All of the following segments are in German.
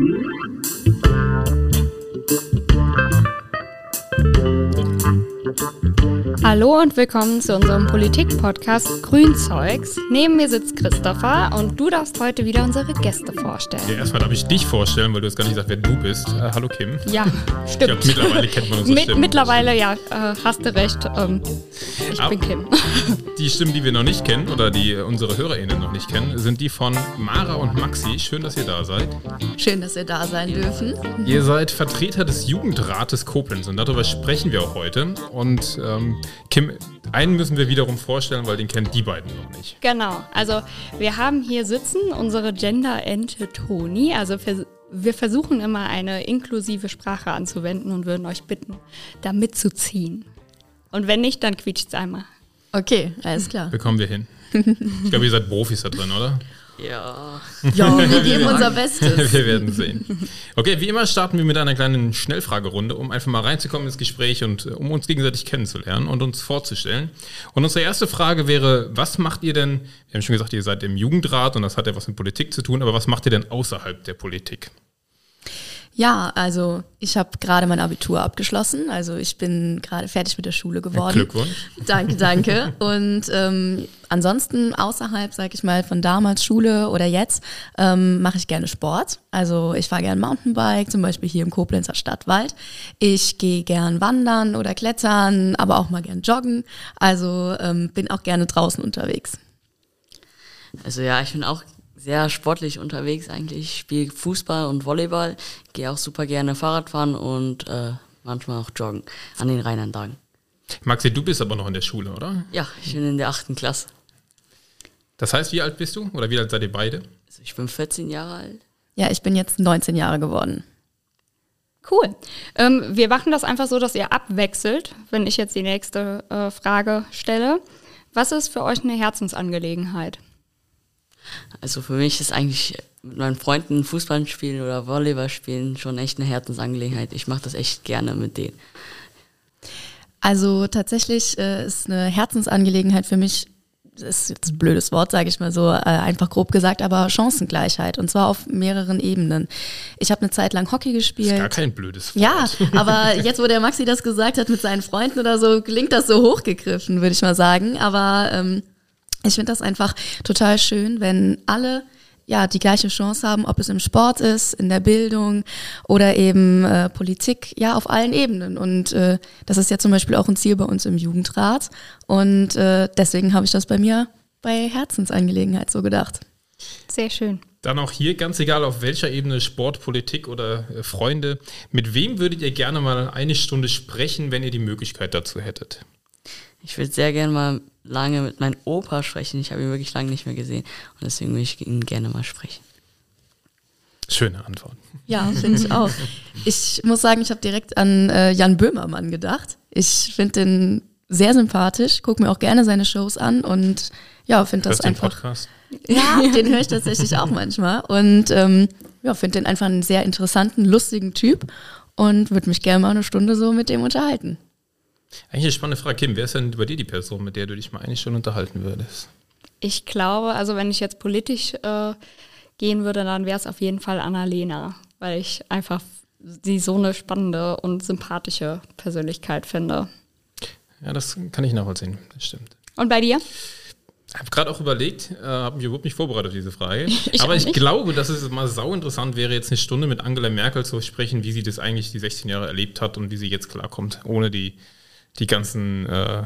Thank you. Hallo und willkommen zu unserem Politik-Podcast Grünzeugs. Neben mir sitzt Christopher und du darfst heute wieder unsere Gäste vorstellen. Ja, erstmal darf ich dich vorstellen, weil du hast gar nicht gesagt, wer du bist. Äh, hallo Kim. Ja, Ich stimmt. glaube, mittlerweile kennt man unsere Mit, Stimmen. mittlerweile, ja, äh, hast du recht. Ähm, ich Ab- bin Kim. Die Stimmen, die wir noch nicht kennen oder die unsere HörerInnen noch nicht kennen, sind die von Mara und Maxi. Schön, dass ihr da seid. Schön, dass wir da sein dürfen. Ihr seid Vertreter des Jugendrates Koblenz und darüber sprechen wir auch heute. Und ähm, Kim, einen müssen wir wiederum vorstellen, weil den kennen die beiden noch nicht. Genau, also wir haben hier sitzen unsere Gender-Ente Toni. Also vers wir versuchen immer eine inklusive Sprache anzuwenden und würden euch bitten, da mitzuziehen. Und wenn nicht, dann quietscht es einmal. Okay, alles klar. Bekommen wir hin. Ich glaube, ihr seid Profis da drin, oder? Ja. Ja, wir geben unser Bestes. Wir werden sehen. Okay, wie immer starten wir mit einer kleinen Schnellfragerunde, um einfach mal reinzukommen ins Gespräch und äh, um uns gegenseitig kennenzulernen und uns vorzustellen. Und unsere erste Frage wäre, was macht ihr denn, wir haben schon gesagt, ihr seid im Jugendrat und das hat ja was mit Politik zu tun, aber was macht ihr denn außerhalb der Politik? Ja, also ich habe gerade mein Abitur abgeschlossen. Also ich bin gerade fertig mit der Schule geworden. Glückwunsch. Danke, danke. Und ähm, ansonsten außerhalb, sag ich mal, von damals Schule oder jetzt, ähm, mache ich gerne Sport. Also ich fahre gerne Mountainbike, zum Beispiel hier im Koblenzer Stadtwald. Ich gehe gern wandern oder klettern, aber auch mal gern joggen. Also ähm, bin auch gerne draußen unterwegs. Also ja, ich bin auch sehr sportlich unterwegs eigentlich. Ich spiele Fußball und Volleyball, gehe auch super gerne Fahrrad fahren und äh, manchmal auch joggen an den Rheinlandtagen. Maxi, du bist aber noch in der Schule, oder? Ja, ich bin in der achten Klasse. Das heißt, wie alt bist du? Oder wie alt seid ihr beide? Also ich bin 14 Jahre alt. Ja, ich bin jetzt 19 Jahre geworden. Cool. Ähm, wir machen das einfach so, dass ihr abwechselt, wenn ich jetzt die nächste äh, Frage stelle. Was ist für euch eine Herzensangelegenheit? Also für mich ist eigentlich mit meinen Freunden Fußball spielen oder Volleyball spielen schon echt eine Herzensangelegenheit. Ich mache das echt gerne mit denen. Also tatsächlich äh, ist eine Herzensangelegenheit für mich, das ist jetzt ein blödes Wort, sage ich mal so, äh, einfach grob gesagt, aber Chancengleichheit und zwar auf mehreren Ebenen. Ich habe eine Zeit lang Hockey Das ist gespielt. gar kein blödes Wort. Ja, aber jetzt, wo der Maxi das gesagt hat mit seinen Freunden oder so, klingt das so hochgegriffen, würde ich mal sagen. Aber ähm, ich finde das einfach total schön, wenn alle ja die gleiche Chance haben, ob es im Sport ist, in der Bildung oder eben äh, Politik, ja auf allen Ebenen. Und äh, das ist ja zum Beispiel auch ein Ziel bei uns im Jugendrat. Und äh, deswegen habe ich das bei mir bei Herzensangelegenheit so gedacht. Sehr schön. Dann auch hier, ganz egal auf welcher Ebene, Sport, Politik oder äh, Freunde, mit wem würdet ihr gerne mal eine Stunde sprechen, wenn ihr die Möglichkeit dazu hättet? Ich würde sehr gerne mal lange mit meinem Opa sprechen. Ich habe ihn wirklich lange nicht mehr gesehen und deswegen würde ich ihn gerne mal sprechen. Schöne Antwort. Ja, finde ich auch. Ich muss sagen, ich habe direkt an äh, Jan Böhmermann gedacht. Ich finde den sehr sympathisch, gucke mir auch gerne seine Shows an und ja, finde das du den einfach. Podcast? Ja, den höre ich tatsächlich auch manchmal und ähm, ja, finde den einfach einen sehr interessanten, lustigen Typ und würde mich gerne mal eine Stunde so mit dem unterhalten. Eigentlich eine spannende Frage. Kim, wer ist denn bei dir die Person, mit der du dich mal eine Stunde unterhalten würdest? Ich glaube, also wenn ich jetzt politisch äh, gehen würde, dann wäre es auf jeden Fall Annalena, weil ich einfach sie so eine spannende und sympathische Persönlichkeit finde. Ja, das kann ich nachvollziehen. Das stimmt. Und bei dir? Ich habe gerade auch überlegt, äh, habe mich überhaupt nicht vorbereitet auf diese Frage. Ich Aber ich nicht. glaube, dass es mal sau interessant wäre, jetzt eine Stunde mit Angela Merkel zu sprechen, wie sie das eigentlich die 16 Jahre erlebt hat und wie sie jetzt klarkommt, ohne die, die ganzen äh,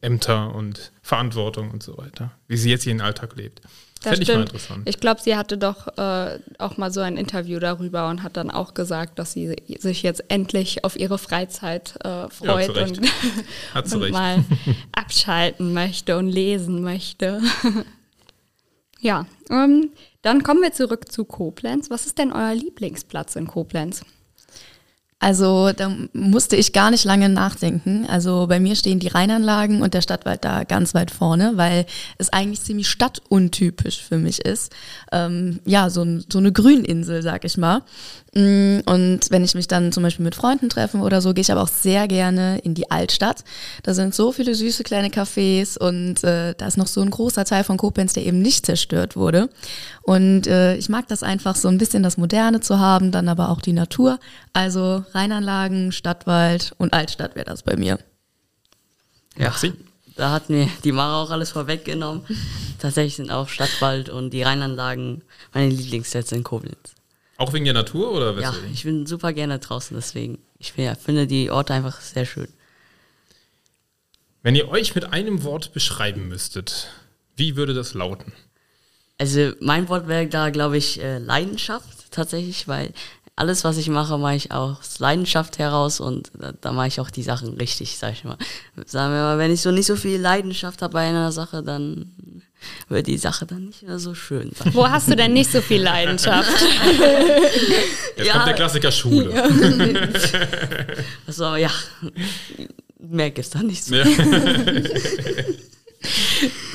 Ämter und Verantwortung und so weiter. Wie sie jetzt ihren Alltag lebt. Das Fände ich mal interessant. Ich glaube, sie hatte doch äh, auch mal so ein Interview darüber und hat dann auch gesagt, dass sie sich jetzt endlich auf ihre Freizeit äh, freut Recht. und, und mal abschalten möchte und lesen möchte. ja, ähm, dann kommen wir zurück zu Koblenz. Was ist denn euer Lieblingsplatz in Koblenz? Also da musste ich gar nicht lange nachdenken. Also bei mir stehen die Rheinanlagen und der Stadtwald da ganz weit vorne, weil es eigentlich ziemlich stadtuntypisch für mich ist. Ähm, ja, so, so eine Grüninsel, sag ich mal. Mm, und wenn ich mich dann zum Beispiel mit Freunden treffe oder so, gehe ich aber auch sehr gerne in die Altstadt. Da sind so viele süße kleine Cafés und äh, da ist noch so ein großer Teil von Koblenz, der eben nicht zerstört wurde. Und äh, ich mag das einfach so ein bisschen das Moderne zu haben, dann aber auch die Natur. Also Rheinanlagen, Stadtwald und Altstadt wäre das bei mir. Ja, da hat mir die Mara auch alles vorweggenommen. Tatsächlich sind auch Stadtwald und die Rheinanlagen meine Lieblingssätze in Koblenz. Auch wegen der Natur oder Ja, weswegen? ich bin super gerne draußen, deswegen. Ich finde- finde die Orte einfach sehr schön. Wenn ihr euch mit einem Wort beschreiben müsstet, wie würde das lauten? Also mein Wort wäre da, glaube ich, äh, Leidenschaft tatsächlich, weil alles, was ich mache, mache ich aus Leidenschaft heraus und da, da mache ich auch die Sachen richtig, sag ich mal. Sagen wir mal, wenn ich so nicht so viel Leidenschaft habe bei einer Sache, dann wird die Sache dann nicht mehr so schön sein. Wo hast du denn nicht so viel Leidenschaft? Jetzt Ja. kommt der Klassiker Schule. Also ja, mehr gibt's da nicht so. Ja.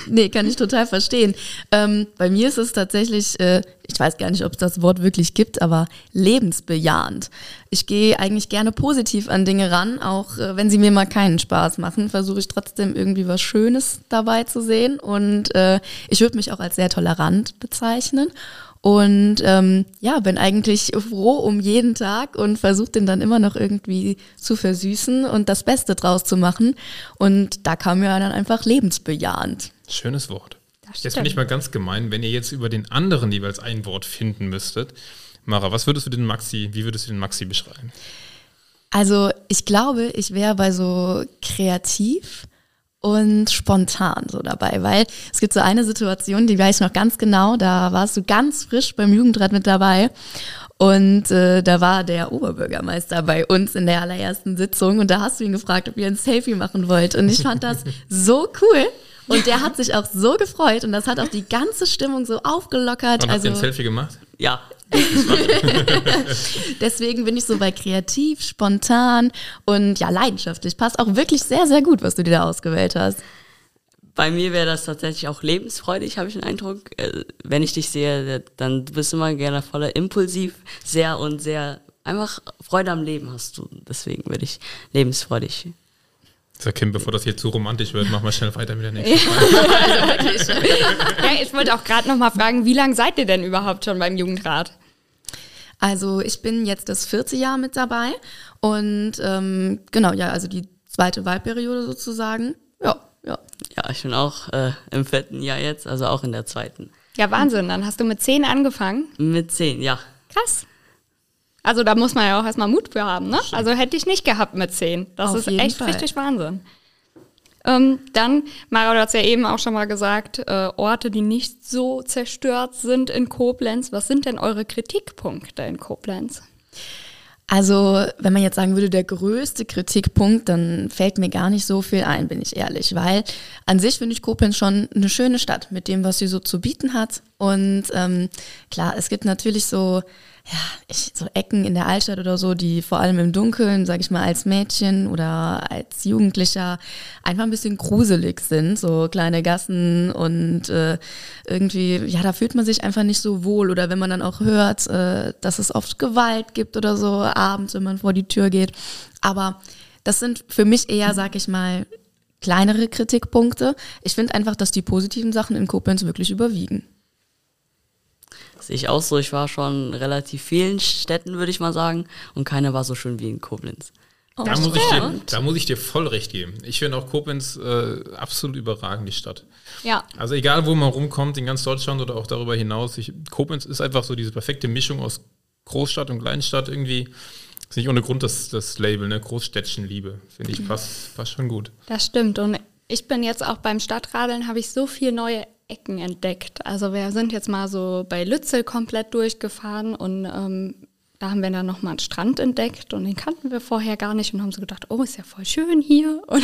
Nee, kann ich total verstehen. Ähm, bei mir ist es tatsächlich, äh, ich weiß gar nicht, ob es das Wort wirklich gibt, aber lebensbejahend. Ich gehe eigentlich gerne positiv an Dinge ran, auch äh, wenn sie mir mal keinen Spaß machen, versuche ich trotzdem irgendwie was Schönes dabei zu sehen. Und äh, ich würde mich auch als sehr tolerant bezeichnen. Und ähm, ja, bin eigentlich froh um jeden Tag und versuche den dann immer noch irgendwie zu versüßen und das Beste draus zu machen. Und da kam mir dann einfach lebensbejahend. Schönes Wort. Das Jetzt bin ich mal ganz gemein, wenn ihr jetzt über den anderen jeweils ein Wort finden müsstet. Mara, was würdest du den Maxi, wie würdest du den Maxi beschreiben? Also ich glaube, ich wäre bei so kreativ und spontan so dabei, weil es gibt so eine Situation, die weiß ich noch ganz genau, da warst du ganz frisch beim Jugendrat mit dabei und äh, da war der Oberbürgermeister bei uns in der allerersten Sitzung und da hast du ihn gefragt, ob ihr ein Selfie machen wollt und ich fand das so cool und der hat sich auch so gefreut und das hat auch die ganze Stimmung so aufgelockert. Und habt ihr also ein Selfie gemacht? Ja, Deswegen bin ich so bei kreativ, spontan und ja, leidenschaftlich. Passt auch wirklich sehr, sehr gut, was du dir da ausgewählt hast. bei mir wäre das tatsächlich auch lebensfreudig, habe ich den Eindruck. Äh, wenn ich dich sehe, dann du bist immer gerne voller impulsiv, sehr und sehr einfach Freude am Leben hast du. Deswegen würde ich lebensfreudig. So, Kim, bevor das hier zu romantisch wird, machen wir schnell weiter mit der nächsten. ja, ich wollte auch gerade noch mal fragen, wie lange seid ihr denn überhaupt schon beim Jugendrat? Also ich bin jetzt das vierte Jahr mit dabei und ähm, genau, ja, also die zweite Wahlperiode sozusagen. Ja, ja. Ja, ich bin auch äh, im vierten Jahr jetzt, also auch in der zweiten. Ja, Wahnsinn. Dann hast du mit zehn angefangen. Mit zehn, ja. Krass. Also da muss man ja auch erstmal Mut für haben, ne? Also hätte ich nicht gehabt mit zehn. Das Auf ist echt Fall. richtig Wahnsinn. Ähm, dann, Mara, du hast ja eben auch schon mal gesagt, äh, Orte, die nicht so zerstört sind in Koblenz. Was sind denn eure Kritikpunkte in Koblenz? Also, wenn man jetzt sagen würde, der größte Kritikpunkt, dann fällt mir gar nicht so viel ein, bin ich ehrlich, weil an sich finde ich Koblenz schon eine schöne Stadt mit dem, was sie so zu bieten hat. Und ähm, klar, es gibt natürlich so, ja, ich, so Ecken in der Altstadt oder so, die vor allem im Dunkeln, sage ich mal, als Mädchen oder als Jugendlicher einfach ein bisschen gruselig sind, so kleine Gassen und äh, irgendwie, ja, da fühlt man sich einfach nicht so wohl oder wenn man dann auch hört, äh, dass es oft Gewalt gibt oder so abends, wenn man vor die Tür geht. Aber das sind für mich eher, sag ich mal, kleinere Kritikpunkte. Ich finde einfach, dass die positiven Sachen in Koblenz wirklich überwiegen. Sehe ich auch so. Ich war schon in relativ vielen Städten, würde ich mal sagen. Und keine war so schön wie in Koblenz. Da muss, ich dir, da muss ich dir voll recht geben. Ich finde auch Koblenz äh, absolut überragend, die Stadt. Ja. Also egal, wo man rumkommt, in ganz Deutschland oder auch darüber hinaus, ich, Koblenz ist einfach so diese perfekte Mischung aus Großstadt und Kleinstadt irgendwie. Ist nicht ohne Grund das, das Label, ne? Großstädtchenliebe. Finde ich, passt, passt schon gut. Das stimmt. Und ich bin jetzt auch beim Stadtradeln, habe ich so viele neue Ecken entdeckt. Also wir sind jetzt mal so bei Lützel komplett durchgefahren und ähm, da haben wir dann nochmal einen Strand entdeckt und den kannten wir vorher gar nicht und haben so gedacht, oh, ist ja voll schön hier. Und,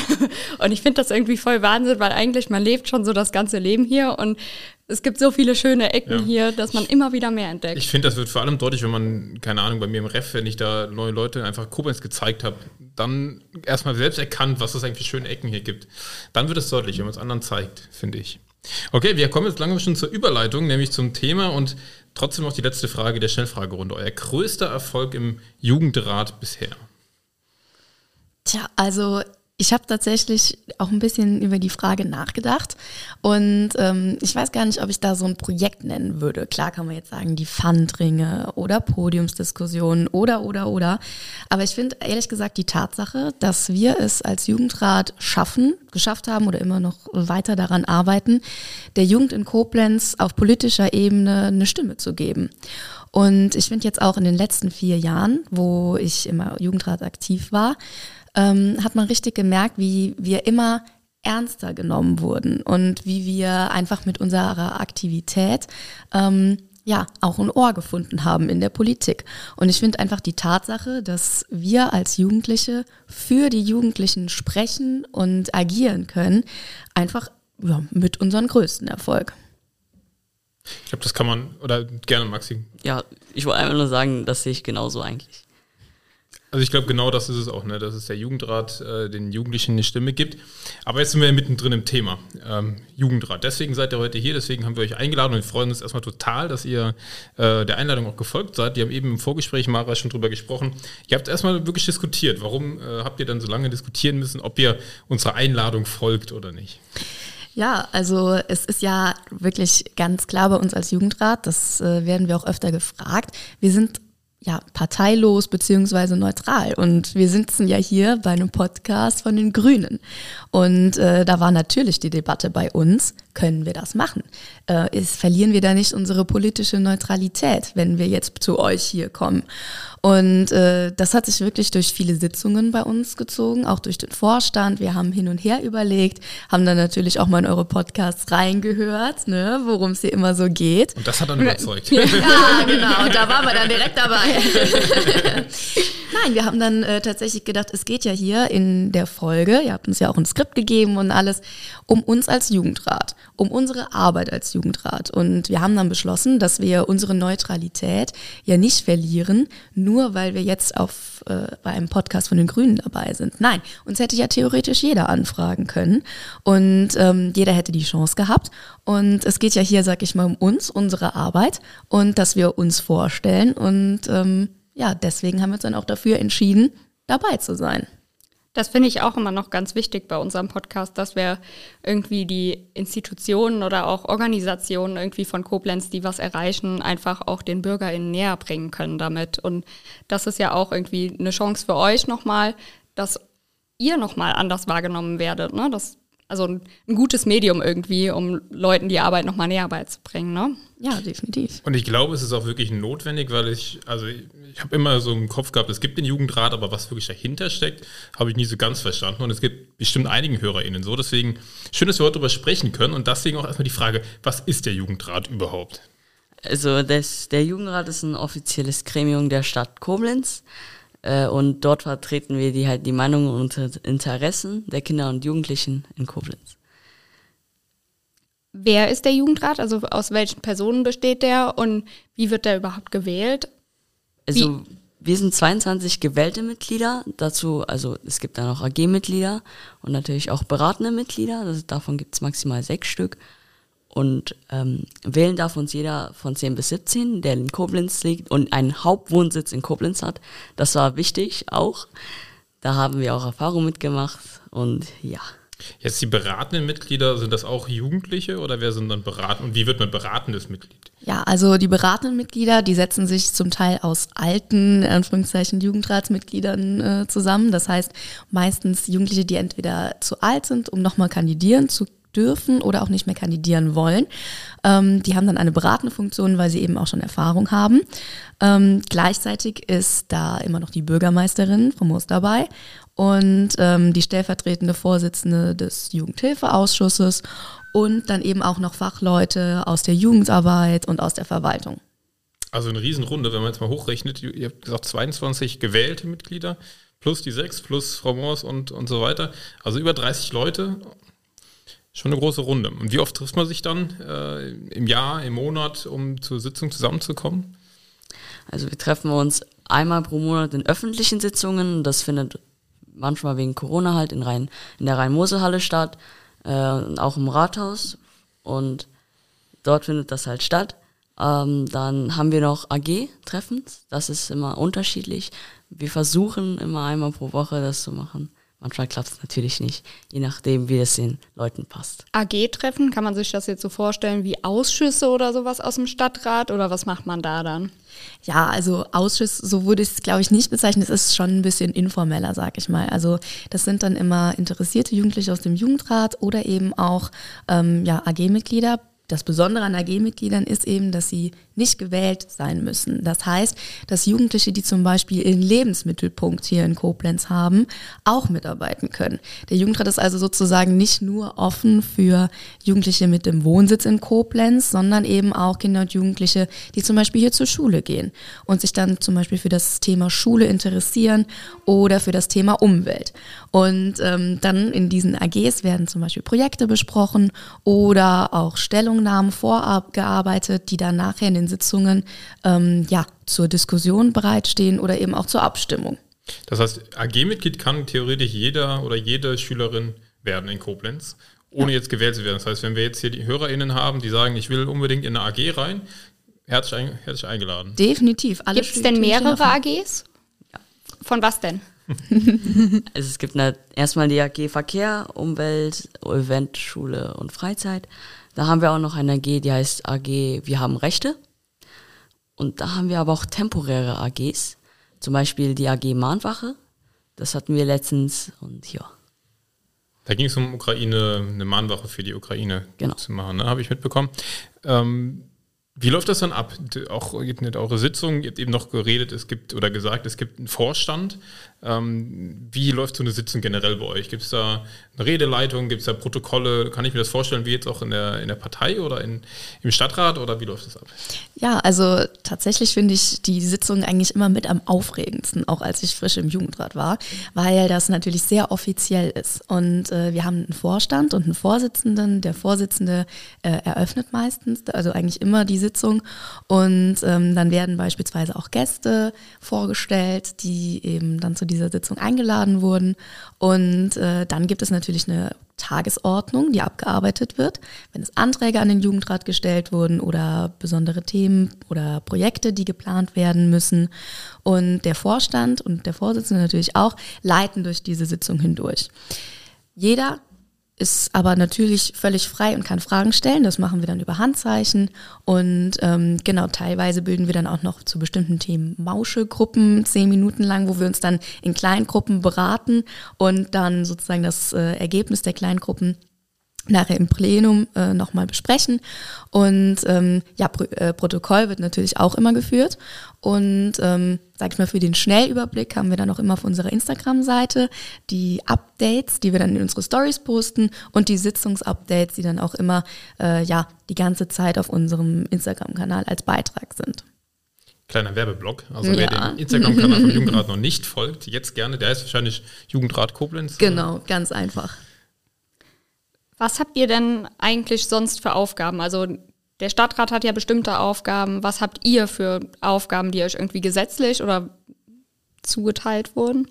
und ich finde das irgendwie voll Wahnsinn, weil eigentlich man lebt schon so das ganze Leben hier und es gibt so viele schöne Ecken ja. hier, dass man immer wieder mehr entdeckt. Ich finde, das wird vor allem deutlich, wenn man, keine Ahnung, bei mir im Ref, wenn ich da neue Leute einfach Koblenz gezeigt habe, dann erstmal selbst erkannt, was es eigentlich für schöne Ecken hier gibt. Dann wird es deutlich, wenn man es anderen zeigt, finde ich. Okay, wir kommen jetzt langsam schon zur Überleitung, nämlich zum Thema und trotzdem noch die letzte Frage der Schnellfragerunde. Euer größter Erfolg im Jugendrat bisher? Tja, also ich habe tatsächlich auch ein bisschen über die Frage nachgedacht und ähm, ich weiß gar nicht, ob ich da so ein Projekt nennen würde. Klar kann man jetzt sagen, die Pfandringe oder Podiumsdiskussionen oder, oder, oder. Aber ich finde ehrlich gesagt die Tatsache, dass wir es als Jugendrat schaffen, geschafft haben oder immer noch weiter daran arbeiten, der Jugend in Koblenz auf politischer Ebene eine Stimme zu geben. Und ich finde jetzt auch in den letzten vier Jahren, wo ich immer Jugendrat aktiv war, ähm, hat man richtig gemerkt, wie wir immer ernster genommen wurden und wie wir einfach mit unserer Aktivität ähm, ja auch ein Ohr gefunden haben in der Politik. Und ich finde einfach die Tatsache, dass wir als Jugendliche für die Jugendlichen sprechen und agieren können, einfach ja, mit unserem größten Erfolg. Ich glaube, das kann man, oder gerne Maxi. Ja, ich wollte einfach nur sagen, das sehe ich genauso eigentlich. Also ich glaube, genau das ist es auch, ne? dass es der Jugendrat äh, den Jugendlichen eine Stimme gibt. Aber jetzt sind wir mittendrin im Thema ähm, Jugendrat. Deswegen seid ihr heute hier, deswegen haben wir euch eingeladen und wir freuen uns erstmal total, dass ihr äh, der Einladung auch gefolgt seid. Die haben eben im Vorgespräch Mara schon drüber gesprochen. Ihr habt erstmal wirklich diskutiert. Warum äh, habt ihr dann so lange diskutieren müssen, ob ihr unserer Einladung folgt oder nicht? Ja, also es ist ja wirklich ganz klar bei uns als Jugendrat, das äh, werden wir auch öfter gefragt. Wir sind ja, parteilos beziehungsweise neutral. Und wir sitzen ja hier bei einem Podcast von den Grünen. Und äh, da war natürlich die Debatte bei uns, können wir das machen? Äh, ist, verlieren wir da nicht unsere politische Neutralität, wenn wir jetzt zu euch hier kommen? Und äh, das hat sich wirklich durch viele Sitzungen bei uns gezogen, auch durch den Vorstand. Wir haben hin und her überlegt, haben dann natürlich auch mal in eure Podcasts reingehört, ne, worum es hier immer so geht. Und das hat dann überzeugt. ja, genau. Da waren wir dann direkt dabei. Nein, wir haben dann äh, tatsächlich gedacht, es geht ja hier in der Folge, ihr habt uns ja auch ein Skript gegeben und alles, um uns als Jugendrat, um unsere Arbeit als Jugendrat. Und wir haben dann beschlossen, dass wir unsere Neutralität ja nicht verlieren, nur weil wir jetzt auf, äh, bei einem Podcast von den Grünen dabei sind. Nein, uns hätte ja theoretisch jeder anfragen können und ähm, jeder hätte die Chance gehabt. Und es geht ja hier, sag ich mal, um uns, unsere Arbeit und dass wir uns vorstellen und ähm, ja, deswegen haben wir uns dann auch dafür entschieden, dabei zu sein. Das finde ich auch immer noch ganz wichtig bei unserem Podcast, dass wir irgendwie die Institutionen oder auch Organisationen irgendwie von Koblenz, die was erreichen, einfach auch den BürgerInnen näher bringen können damit. Und das ist ja auch irgendwie eine Chance für euch nochmal, dass ihr nochmal anders wahrgenommen werdet. Ne? Das also ein, ein, gutes Medium irgendwie, um Leuten die Arbeit nochmal näher beizubringen, ne? Ja, definitiv. Und ich glaube, es ist auch wirklich notwendig, weil ich, also ich, ich habe immer so im Kopf gehabt, es gibt den Jugendrat, aber was wirklich dahinter steckt, habe ich nie so ganz verstanden. Und es gibt bestimmt einigen HörerInnen so. Deswegen schön, dass wir heute darüber sprechen können. Und deswegen auch erstmal die Frage, was ist der Jugendrat überhaupt? Also das, der Jugendrat ist ein offizielles Gremium der Stadt Koblenz. Äh, und dort vertreten wir die halt die Meinungen und Interessen der Kinder und Jugendlichen in Koblenz. Wer ist der Jugendrat? Also aus welchen Personen besteht der und wie wird der überhaupt gewählt? Also wie? wir sind 22 gewählte Mitglieder. Dazu, also es gibt da noch AG-Mitglieder und natürlich auch beratende Mitglieder. Das, davon gibt es maximal sechs Stück. Und ähm, wählen darf uns jeder von 10 bis 17, der in Koblenz liegt und einen Hauptwohnsitz in Koblenz hat. Das war wichtig auch. Da haben wir auch Erfahrung mitgemacht und ja. Jetzt die beratenden Mitglieder, sind das auch Jugendliche oder wer sind dann beraten und wie wird man beratendes Mitglied? Ja, also die beratenden Mitglieder, die setzen sich zum Teil aus alten, in Anführungszeichen, Jugendratsmitgliedern äh, zusammen. Das heißt meistens Jugendliche, die entweder zu alt sind, um nochmal kandidieren zu dürfen oder auch nicht mehr kandidieren wollen. Ähm, die haben dann eine beratende Funktion, weil sie eben auch schon Erfahrung haben. Ähm, gleichzeitig ist da immer noch die Bürgermeisterin vom Moos dabei und ähm, die stellvertretende Vorsitzende des Jugendhilfeausschusses und dann eben auch noch Fachleute aus der Jugendarbeit und aus der Verwaltung. Also eine Riesenrunde, wenn man jetzt mal hochrechnet. Ihr habt gesagt 22 gewählte Mitglieder plus die sechs, plus Frau Moors und, und so weiter. Also über 30 Leute. Schon eine große Runde. Und wie oft trifft man sich dann äh, im Jahr, im Monat, um zur Sitzung zusammenzukommen? Also wir treffen uns einmal pro Monat in öffentlichen Sitzungen. Das findet manchmal wegen Corona halt in, Rhein, in der Rhein-Mosel-Halle statt, äh, auch im Rathaus. Und dort findet das halt statt. Ähm, dann haben wir noch AG-Treffen. Das ist immer unterschiedlich. Wir versuchen immer einmal pro Woche das zu machen. Manchmal klappt es natürlich nicht, je nachdem, wie es den Leuten passt. AG-Treffen, kann man sich das jetzt so vorstellen wie Ausschüsse oder sowas aus dem Stadtrat oder was macht man da dann? Ja, also Ausschuss, so würde ich es, glaube ich, nicht bezeichnen. Es ist schon ein bisschen informeller, sag ich mal. Also das sind dann immer interessierte Jugendliche aus dem Jugendrat oder eben auch ähm, ja, AG-Mitglieder, das Besondere an AG-Mitgliedern ist eben, dass sie nicht gewählt sein müssen. Das heißt, dass Jugendliche, die zum Beispiel ihren Lebensmittelpunkt hier in Koblenz haben, auch mitarbeiten können. Der Jugendrat ist also sozusagen nicht nur offen für Jugendliche mit dem Wohnsitz in Koblenz, sondern eben auch Kinder und Jugendliche, die zum Beispiel hier zur Schule gehen und sich dann zum Beispiel für das Thema Schule interessieren oder für das Thema Umwelt. Und ähm, dann in diesen AGs werden zum Beispiel Projekte besprochen oder auch Stellungnahmen vorab gearbeitet, die dann nachher in den Sitzungen ähm, ja, zur Diskussion bereitstehen oder eben auch zur Abstimmung. Das heißt, AG-Mitglied kann theoretisch jeder oder jede Schülerin werden in Koblenz, ohne ja. jetzt gewählt zu werden. Das heißt, wenn wir jetzt hier die HörerInnen haben, die sagen, ich will unbedingt in eine AG rein, herzlich, ein, herzlich eingeladen. Definitiv. Gibt es denn mehrere AGs? Ja. Von was denn? also es gibt eine, erstmal die AG Verkehr, Umwelt, Event, Schule und Freizeit. Da haben wir auch noch eine AG, die heißt AG Wir haben Rechte. Und da haben wir aber auch temporäre AGs. Zum Beispiel die AG Mahnwache. Das hatten wir letztens und ja. Da ging es um Ukraine, eine Mahnwache für die Ukraine genau. zu machen, ne? habe ich mitbekommen. Ähm, wie läuft das dann ab? Auch nicht eure Sitzung, ihr habt eben noch geredet, es gibt oder gesagt, es gibt einen Vorstand. Ähm, wie läuft so eine Sitzung generell bei euch? Gibt es da eine Redeleitung, gibt es da Protokolle? Kann ich mir das vorstellen, wie jetzt auch in der, in der Partei oder in, im Stadtrat oder wie läuft das ab? Ja, also tatsächlich finde ich die Sitzung eigentlich immer mit am aufregendsten, auch als ich frisch im Jugendrat war, weil das natürlich sehr offiziell ist. Und äh, wir haben einen Vorstand und einen Vorsitzenden. Der Vorsitzende äh, eröffnet meistens, also eigentlich immer die Sitzung. Und ähm, dann werden beispielsweise auch Gäste vorgestellt, die eben dann zu dieser Sitzung eingeladen wurden. Und äh, dann gibt es natürlich eine Tagesordnung, die abgearbeitet wird, wenn es Anträge an den Jugendrat gestellt wurden oder besondere Themen oder Projekte, die geplant werden müssen. Und der Vorstand und der Vorsitzende natürlich auch leiten durch diese Sitzung hindurch. Jeder ist aber natürlich völlig frei und kann Fragen stellen. Das machen wir dann über Handzeichen. Und ähm, genau, teilweise bilden wir dann auch noch zu bestimmten Themen Mauschegruppen, zehn Minuten lang, wo wir uns dann in Kleingruppen beraten und dann sozusagen das äh, Ergebnis der Kleingruppen nachher im Plenum äh, nochmal besprechen. Und ähm, ja, Pro äh, Protokoll wird natürlich auch immer geführt. Und ähm, sag ich mal, für den Schnellüberblick haben wir dann auch immer auf unserer Instagram-Seite die Updates, die wir dann in unsere Stories posten und die Sitzungsupdates, die dann auch immer äh, ja die ganze Zeit auf unserem Instagram-Kanal als Beitrag sind. Kleiner Werbeblock. Also ja. wer den Instagram-Kanal von Jugendrat noch nicht folgt, jetzt gerne. Der ist wahrscheinlich Jugendrat Koblenz. Genau, ganz einfach. Was habt ihr denn eigentlich sonst für Aufgaben? Also der Stadtrat hat ja bestimmte Aufgaben. Was habt ihr für Aufgaben, die euch irgendwie gesetzlich oder zugeteilt wurden?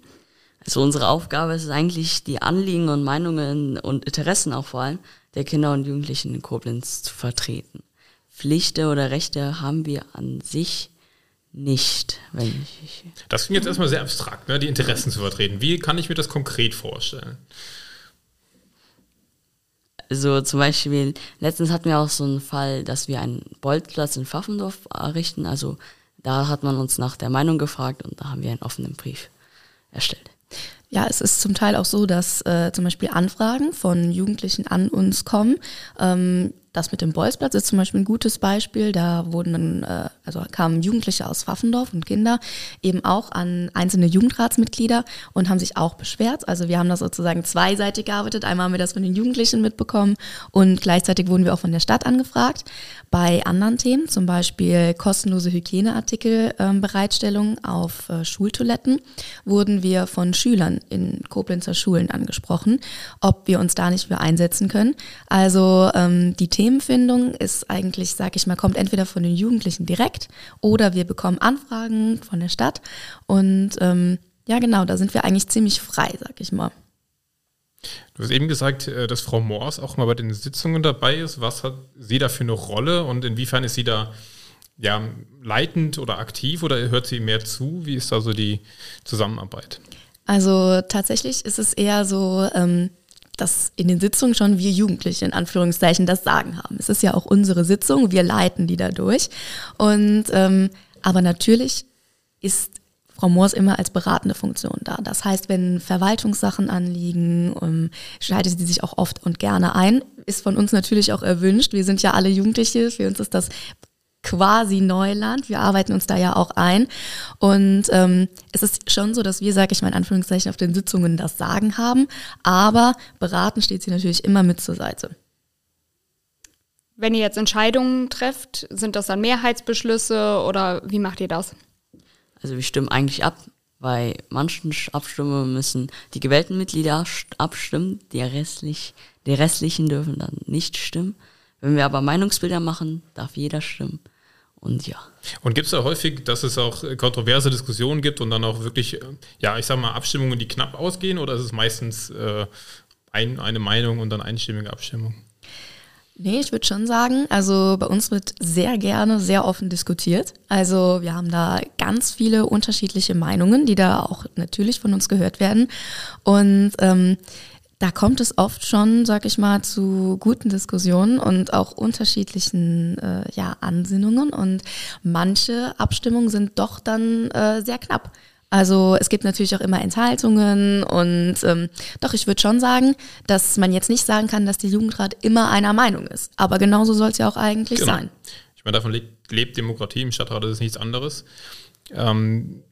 Also unsere Aufgabe ist es eigentlich, die Anliegen und Meinungen und Interessen auch vor allem der Kinder und Jugendlichen in Koblenz zu vertreten. Pflichten oder Rechte haben wir an sich nicht. Wenn ich das klingt jetzt erstmal sehr abstrakt, ne? die Interessen zu vertreten. Wie kann ich mir das konkret vorstellen? So zum Beispiel, letztens hatten wir auch so einen Fall, dass wir einen Boltplatz in Pfaffendorf errichten. Also da hat man uns nach der Meinung gefragt und da haben wir einen offenen Brief erstellt. Ja, es ist zum Teil auch so, dass äh, zum Beispiel Anfragen von Jugendlichen an uns kommen. Ähm, das mit dem Bolzplatz ist zum Beispiel ein gutes Beispiel. Da wurden dann, äh, also kamen Jugendliche aus Pfaffendorf und Kinder eben auch an einzelne Jugendratsmitglieder und haben sich auch beschwert. Also wir haben da sozusagen zweiseitig gearbeitet. Einmal haben wir das von den Jugendlichen mitbekommen und gleichzeitig wurden wir auch von der Stadt angefragt. Bei anderen Themen, zum Beispiel kostenlose Hygieneartikelbereitstellung ähm, auf äh, Schultoiletten, wurden wir von Schülern in Koblenzer Schulen angesprochen, ob wir uns da nicht für einsetzen können. Also ähm, die Themen Themenfindung ist eigentlich, sag ich mal, kommt entweder von den Jugendlichen direkt oder wir bekommen Anfragen von der Stadt. Und ähm, ja, genau, da sind wir eigentlich ziemlich frei, sag ich mal. Du hast eben gesagt, äh, dass Frau Moors auch mal bei den Sitzungen dabei ist. Was hat sie da für eine Rolle und inwiefern ist sie da ja, leitend oder aktiv oder hört sie mehr zu? Wie ist da so die Zusammenarbeit? Also tatsächlich ist es eher so, ähm, dass in den Sitzungen schon wir Jugendliche in Anführungszeichen das Sagen haben. Es ist ja auch unsere Sitzung, wir leiten die dadurch. Und ähm, aber natürlich ist Frau Moors immer als beratende Funktion da. Das heißt, wenn Verwaltungssachen anliegen, um, ähm, schaltet sie sich auch oft und gerne ein. Ist von uns natürlich auch erwünscht. Wir sind ja alle Jugendliche. Für uns ist das quasi Neuland. Wir arbeiten uns da ja auch ein. Und ähm, es ist schon so, dass wir, sage ich mal in Anführungszeichen, auf den Sitzungen das Sagen haben. Aber beraten steht sie natürlich immer mit zur Seite. Wenn ihr jetzt Entscheidungen trefft, sind das dann Mehrheitsbeschlüsse oder wie macht ihr das? Also wir stimmen eigentlich ab. Bei manchen Abstimmungen müssen die gewählten Mitglieder abstimmen, die, restlich, die restlichen dürfen dann nicht stimmen. Wenn wir aber Meinungsbilder machen, darf jeder stimmen. Und ja. Und gibt es da häufig, dass es auch kontroverse Diskussionen gibt und dann auch wirklich, ja, ich sag mal, Abstimmungen, die knapp ausgehen oder ist es meistens äh, ein, eine Meinung und dann einstimmige Abstimmung? Nee, ich würde schon sagen, also bei uns wird sehr gerne, sehr offen diskutiert. Also wir haben da ganz viele unterschiedliche Meinungen, die da auch natürlich von uns gehört werden. Und ähm, da kommt es oft schon, sag ich mal, zu guten Diskussionen und auch unterschiedlichen äh, ja, Ansinnungen. Und manche Abstimmungen sind doch dann äh, sehr knapp. Also es gibt natürlich auch immer Enthaltungen und ähm, doch, ich würde schon sagen, dass man jetzt nicht sagen kann, dass der Jugendrat immer einer Meinung ist. Aber genauso soll es ja auch eigentlich genau. sein. Ich meine, davon lebt, Demokratie, im Stadtrat ist es nichts anderes. Ähm,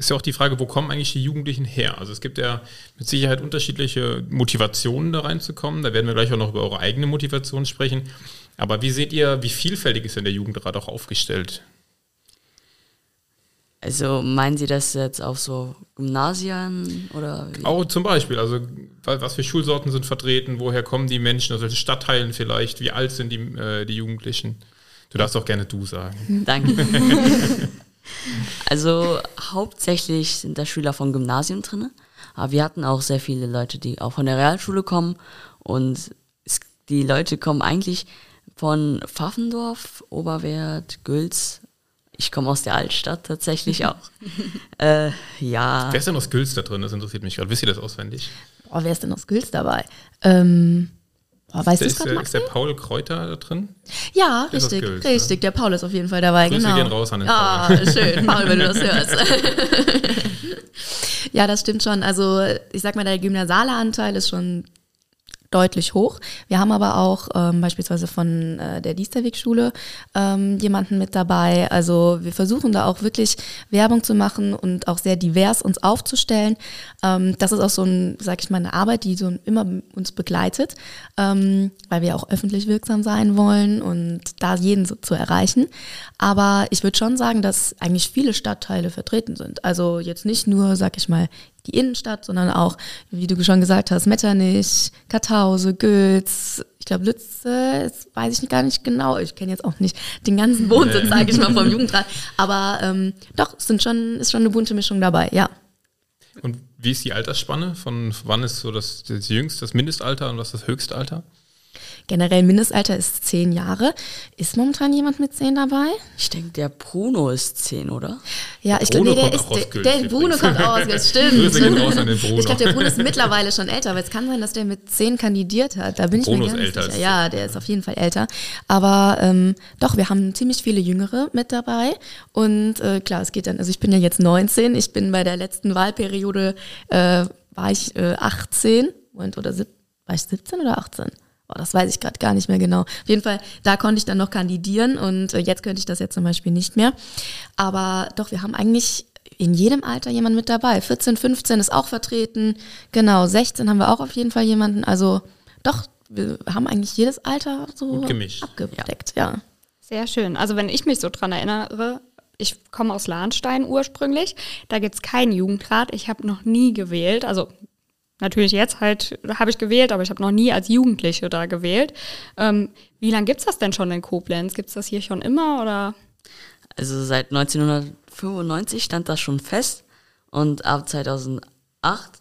ist ja auch die Frage, wo kommen eigentlich die Jugendlichen her? Also es gibt ja mit Sicherheit unterschiedliche Motivationen da reinzukommen. Da werden wir gleich auch noch über eure eigene Motivation sprechen. Aber wie seht ihr, wie vielfältig ist denn der Jugendrat auch aufgestellt? Also meinen Sie das jetzt auf so Gymnasien oder? Wie? Auch zum Beispiel, also was für Schulsorten sind vertreten, woher kommen die Menschen, aus welchen Stadtteilen vielleicht, wie alt sind die, äh, die Jugendlichen? Du darfst auch gerne du sagen. Danke. Also hauptsächlich sind da Schüler von Gymnasium drin. Aber wir hatten auch sehr viele Leute, die auch von der Realschule kommen. Und es, die Leute kommen eigentlich von Pfaffendorf, Oberwert, Gülz. Ich komme aus der Altstadt tatsächlich auch. äh, ja. Wer ist denn aus Gülz da drin? Das interessiert mich gerade. Wisst ihr das auswendig? Boah, wer ist denn aus Gülz dabei? Ähm, weißt ist, der, ist der Paul Kräuter da drin? Ja, der richtig, Geld, richtig. Ne? Der Paul ist auf jeden Fall dabei. Grüße genau. gehen raus an den ah, Paul. schön, Paul, wenn du das hörst. ja, das stimmt schon. Also ich sag mal, der gymnasiale Anteil ist schon deutlich hoch. Wir haben aber auch ähm, beispielsweise von äh, der Diesterweg-Schule ähm, jemanden mit dabei. Also wir versuchen da auch wirklich Werbung zu machen und auch sehr divers uns aufzustellen. Ähm, das ist auch so ein, sag ich mal, eine Arbeit, die so immer uns begleitet, ähm, weil wir auch öffentlich wirksam sein wollen und da jeden so zu erreichen. Aber ich würde schon sagen, dass eigentlich viele Stadtteile vertreten sind. Also jetzt nicht nur, sag ich mal, die Innenstadt, sondern auch, wie du schon gesagt hast, Metternich, Karthause, Gülz, ich glaube Lütze, das weiß ich gar nicht genau. Ich kenne jetzt auch nicht den ganzen Wohnsitz, sage ich mal, vom Jugendrat. Aber ähm, doch, es sind schon, ist schon eine bunte Mischung dabei, ja. Und wie ist die Altersspanne? Von wann ist so das, das jüngste, das Mindestalter und was ist das Höchstalter? Generell Mindestalter ist zehn Jahre. Ist momentan jemand mit zehn dabei? Ich denke, der Bruno ist zehn, oder? Ja, ich glaube, nee, der ist der, der Bruno kommt aus, das stimmt. raus an den Bruno. Ich glaube, der Bruno ist mittlerweile schon älter, aber es kann sein, dass der mit zehn kandidiert hat. Da bin Bruno ich mir ganz sicher. Ja, der ist auf jeden Fall älter. Aber ähm, doch, wir haben ziemlich viele Jüngere mit dabei. Und äh, klar, es geht dann, also ich bin ja jetzt 19, ich bin bei der letzten Wahlperiode, äh, war ich äh, 18 und, oder war ich 17 oder 18? Boah, das weiß ich gerade gar nicht mehr genau. Auf jeden Fall, da konnte ich dann noch kandidieren und äh, jetzt könnte ich das jetzt zum Beispiel nicht mehr. Aber doch, wir haben eigentlich in jedem Alter jemanden mit dabei. 14, 15 ist auch vertreten. Genau, 16 haben wir auch auf jeden Fall jemanden. Also doch, wir haben eigentlich jedes Alter so Gut gemischt. abgedeckt, ja. Sehr schön. Also wenn ich mich so dran erinnere, ich komme aus Lahnstein ursprünglich, da gibt's keinen Jugendrat. Ich habe noch nie gewählt. Also natürlich jetzt halt habe ich gewählt, aber ich habe noch nie als Jugendliche da gewählt. Ähm, wie lange gibt's das denn schon in Koblenz? Gibt's das hier schon immer oder? Also seit 1995 stand das schon fest und ab 2008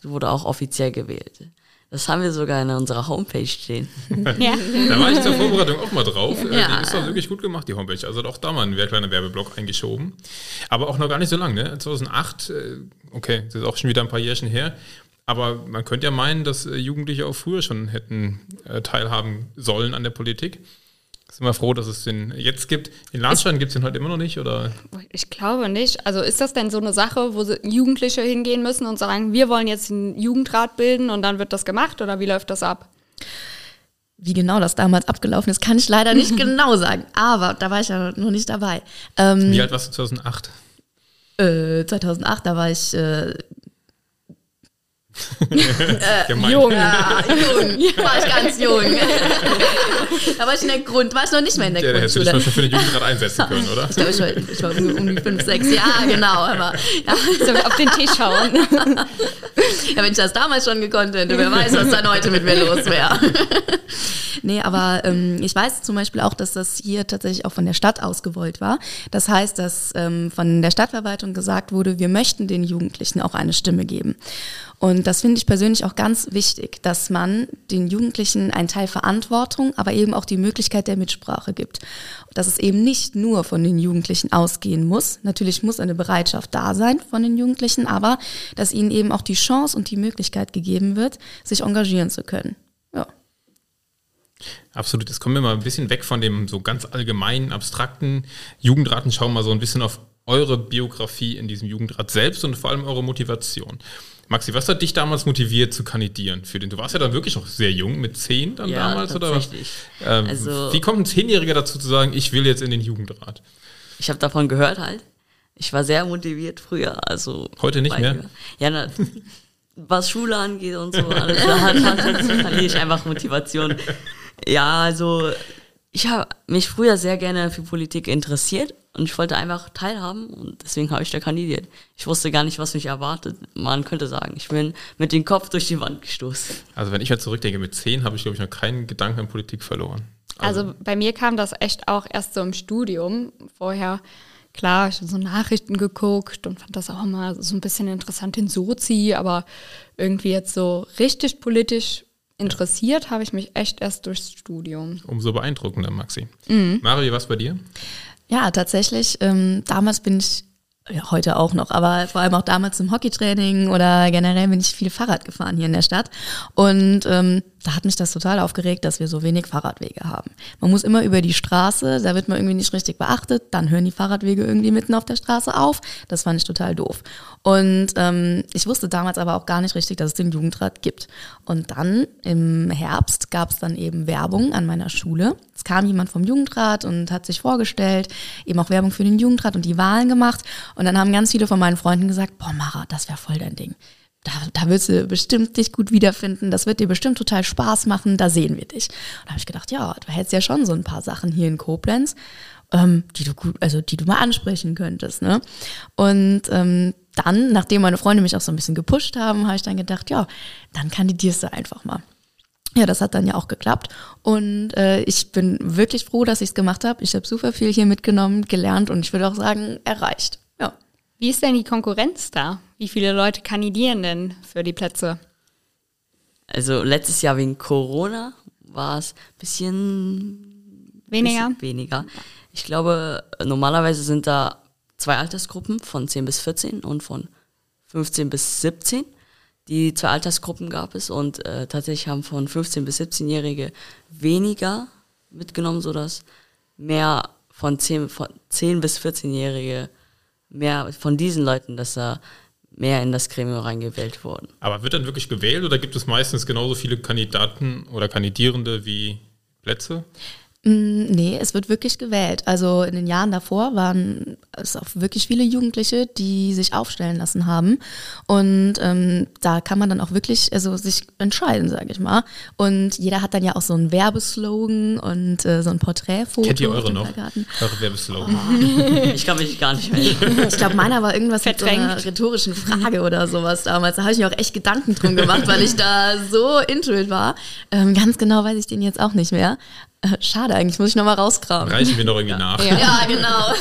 wurde auch offiziell gewählt. Das haben wir sogar in unserer Homepage stehen. Ja. Da war ich zur Vorbereitung auch mal drauf. Äh, Ja. Die ist doch wirklich gut gemacht, die Homepage. Also hat auch da mal ein kleiner Werbeblock eingeschoben. Aber auch noch gar nicht so lange, ne? 2008, äh, okay, das ist auch schon wieder ein paar Jährchen her. Aber man könnte ja meinen, dass äh, Jugendliche auch früher schon hätten äh, teilhaben sollen an der Politik. Sind wir froh, dass es den jetzt gibt. In Lahnstein gibt es den halt immer noch nicht, oder? Ich glaube nicht. Also ist das denn so eine Sache, wo Jugendliche hingehen müssen und sagen, wir wollen jetzt einen Jugendrat bilden und dann wird das gemacht oder wie läuft das ab? Wie genau das damals abgelaufen ist, kann ich leider nicht genau sagen. Aber da war ich ja noch nicht dabei. Ähm, Wie alt warst du 2008? äh, 2008, da war ich äh, Gemein. Jung. ja, jung, war ich ganz jung. da war ich in der Grund, war ich noch nicht mehr in der Ja, da hättest du dich Grundschule. schon für den Jugendrat einsetzen können, oder? Ich glaube, ich war, ich war um, die fünf, sechs Jahre, genau. Aber ja, So auf den Tisch schauen. ja, wenn ich das damals schon gekonnt hätte, wer weiß, was dann heute mit mir los wäre. nee, aber ähm, ich weiß zum Beispiel auch, dass das hier tatsächlich auch von der Stadt ausgewollt war. Das heißt, dass ähm, von der Stadtverwaltung gesagt wurde, wir möchten den Jugendlichen auch eine Stimme geben. Und das finde ich persönlich auch ganz wichtig, dass man den Jugendlichen einen Teil Verantwortung, aber eben auch die Möglichkeit der Mitsprache gibt. Dass es eben nicht nur von den Jugendlichen ausgehen muss. Natürlich muss eine Bereitschaft da sein von den Jugendlichen, aber dass ihnen eben auch die Chance und die Möglichkeit gegeben wird, sich engagieren zu können. Ja. Absolut. Jetzt kommen wir mal ein bisschen weg von dem so ganz allgemeinen, abstrakten Jugendrat und schauen mal so ein bisschen auf eure Biografie in diesem Jugendrat selbst und vor allem eure Motivation. Maxi, was hat dich damals motiviert zu kandidieren? Für den, du warst ja dann wirklich noch sehr jung, mit zehn dann Ja, damals, oder was? Ähm, Also- wie kommt ein Zehnjähriger dazu zu sagen, ich will jetzt in den Jugendrat? Ich habe davon gehört halt. Ich war sehr motiviert früher, also Heute nicht mehr? Ja, na, was Schule angeht und so, alles, da hat, hat, verliere ich einfach Motivation. Ja, also ich habe mich früher sehr gerne für Politik interessiert und ich wollte einfach teilhaben und deswegen habe ich da kandidiert. Ich wusste gar nicht, was mich erwartet. Man könnte sagen, ich bin mit dem Kopf durch die Wand gestoßen. Also wenn ich jetzt zurückdenke, mit zehn habe ich, glaube ich, noch keinen Gedanken an Politik verloren. Also bei mir kam das echt auch erst so im Studium. Vorher, klar, ich habe so Nachrichten geguckt und fand das auch immer so ein bisschen interessant in Sozi, aber irgendwie jetzt so richtig politisch interessiert habe ich mich echt erst durchs Studium. Umso beeindruckender, Maxi. Mhm. Mario, was bei dir? Ja, tatsächlich. Ähm, damals bin ich, ja, heute auch noch, aber vor allem auch damals im Hockeytraining oder generell bin ich viel Fahrrad gefahren hier in der Stadt. Und ähm, da hat mich das total aufgeregt, dass wir so wenig Fahrradwege haben. Man muss immer über die Straße, da wird man irgendwie nicht richtig beachtet, dann hören die Fahrradwege irgendwie mitten auf der Straße auf. Das fand ich total doof. Und ähm, ich wusste damals aber auch gar nicht richtig, dass es den Jugendrat gibt. Und dann im Herbst gab es dann eben Werbung an meiner Schule. Es kam jemand vom Jugendrat und hat sich vorgestellt, eben auch Werbung für den Jugendrat und die Wahlen gemacht. Und dann haben ganz viele von meinen Freunden gesagt, boah Mara, das wäre voll dein Ding. Da, da wirst du bestimmt dich gut wiederfinden, das wird dir bestimmt total Spaß machen, da sehen wir dich. Und da habe ich gedacht, ja, du hättest ja schon so ein paar Sachen hier in Koblenz, ähm, die du gut, also die du mal ansprechen könntest, ne? Und ähm, dann, nachdem meine Freunde mich auch so ein bisschen gepusht haben, habe ich dann gedacht, ja, dann kandidierst du einfach mal. Ja, das hat dann ja auch geklappt. Und äh, ich bin wirklich froh, dass ich es gemacht habe. Ich habe super viel hier mitgenommen, gelernt und ich würde auch sagen, erreicht. Ja. Wie ist denn die Konkurrenz da? Wie viele Leute kandidieren denn für die Plätze? Also letztes Jahr wegen Corona war es ein bisschen Weniger? Bisschen weniger. Ich glaube, normalerweise sind da zwei Altersgruppen von 10 bis 14 und von 15 bis 17. Die zwei Altersgruppen gab es und äh, tatsächlich haben von 15 bis 17-Jährige weniger mitgenommen, sodass mehr von 10, von 10 bis 14-Jährige, mehr von diesen Leuten, dass da mehr in das Gremium reingewählt worden. Aber wird dann wirklich gewählt oder gibt es meistens genauso viele Kandidaten oder Kandidierende wie Plätze? Mm, Nee, es wird wirklich gewählt. Also in den Jahren davor waren es auch wirklich viele Jugendliche, die sich aufstellen lassen haben. Und ähm, da kann man dann auch wirklich also sich entscheiden, sage ich mal. Und jeder hat dann ja auch so einen Werbeslogan und äh, so ein Porträtfoto. Kennt ihr eure noch? Eure Werbeslogan. Ich kann mich gar nicht mehr. Ich glaube, meiner war irgendwas mit so einer Verdrängt. rhetorischen Frage oder sowas damals. Da habe ich mir auch echt Gedanken drum gemacht, weil ich da so into it war. Ähm, ganz genau weiß ich den jetzt auch nicht mehr. Schade, eigentlich muss ich nochmal rauskramen. Reichen wir noch irgendwie nach. Ja, genau.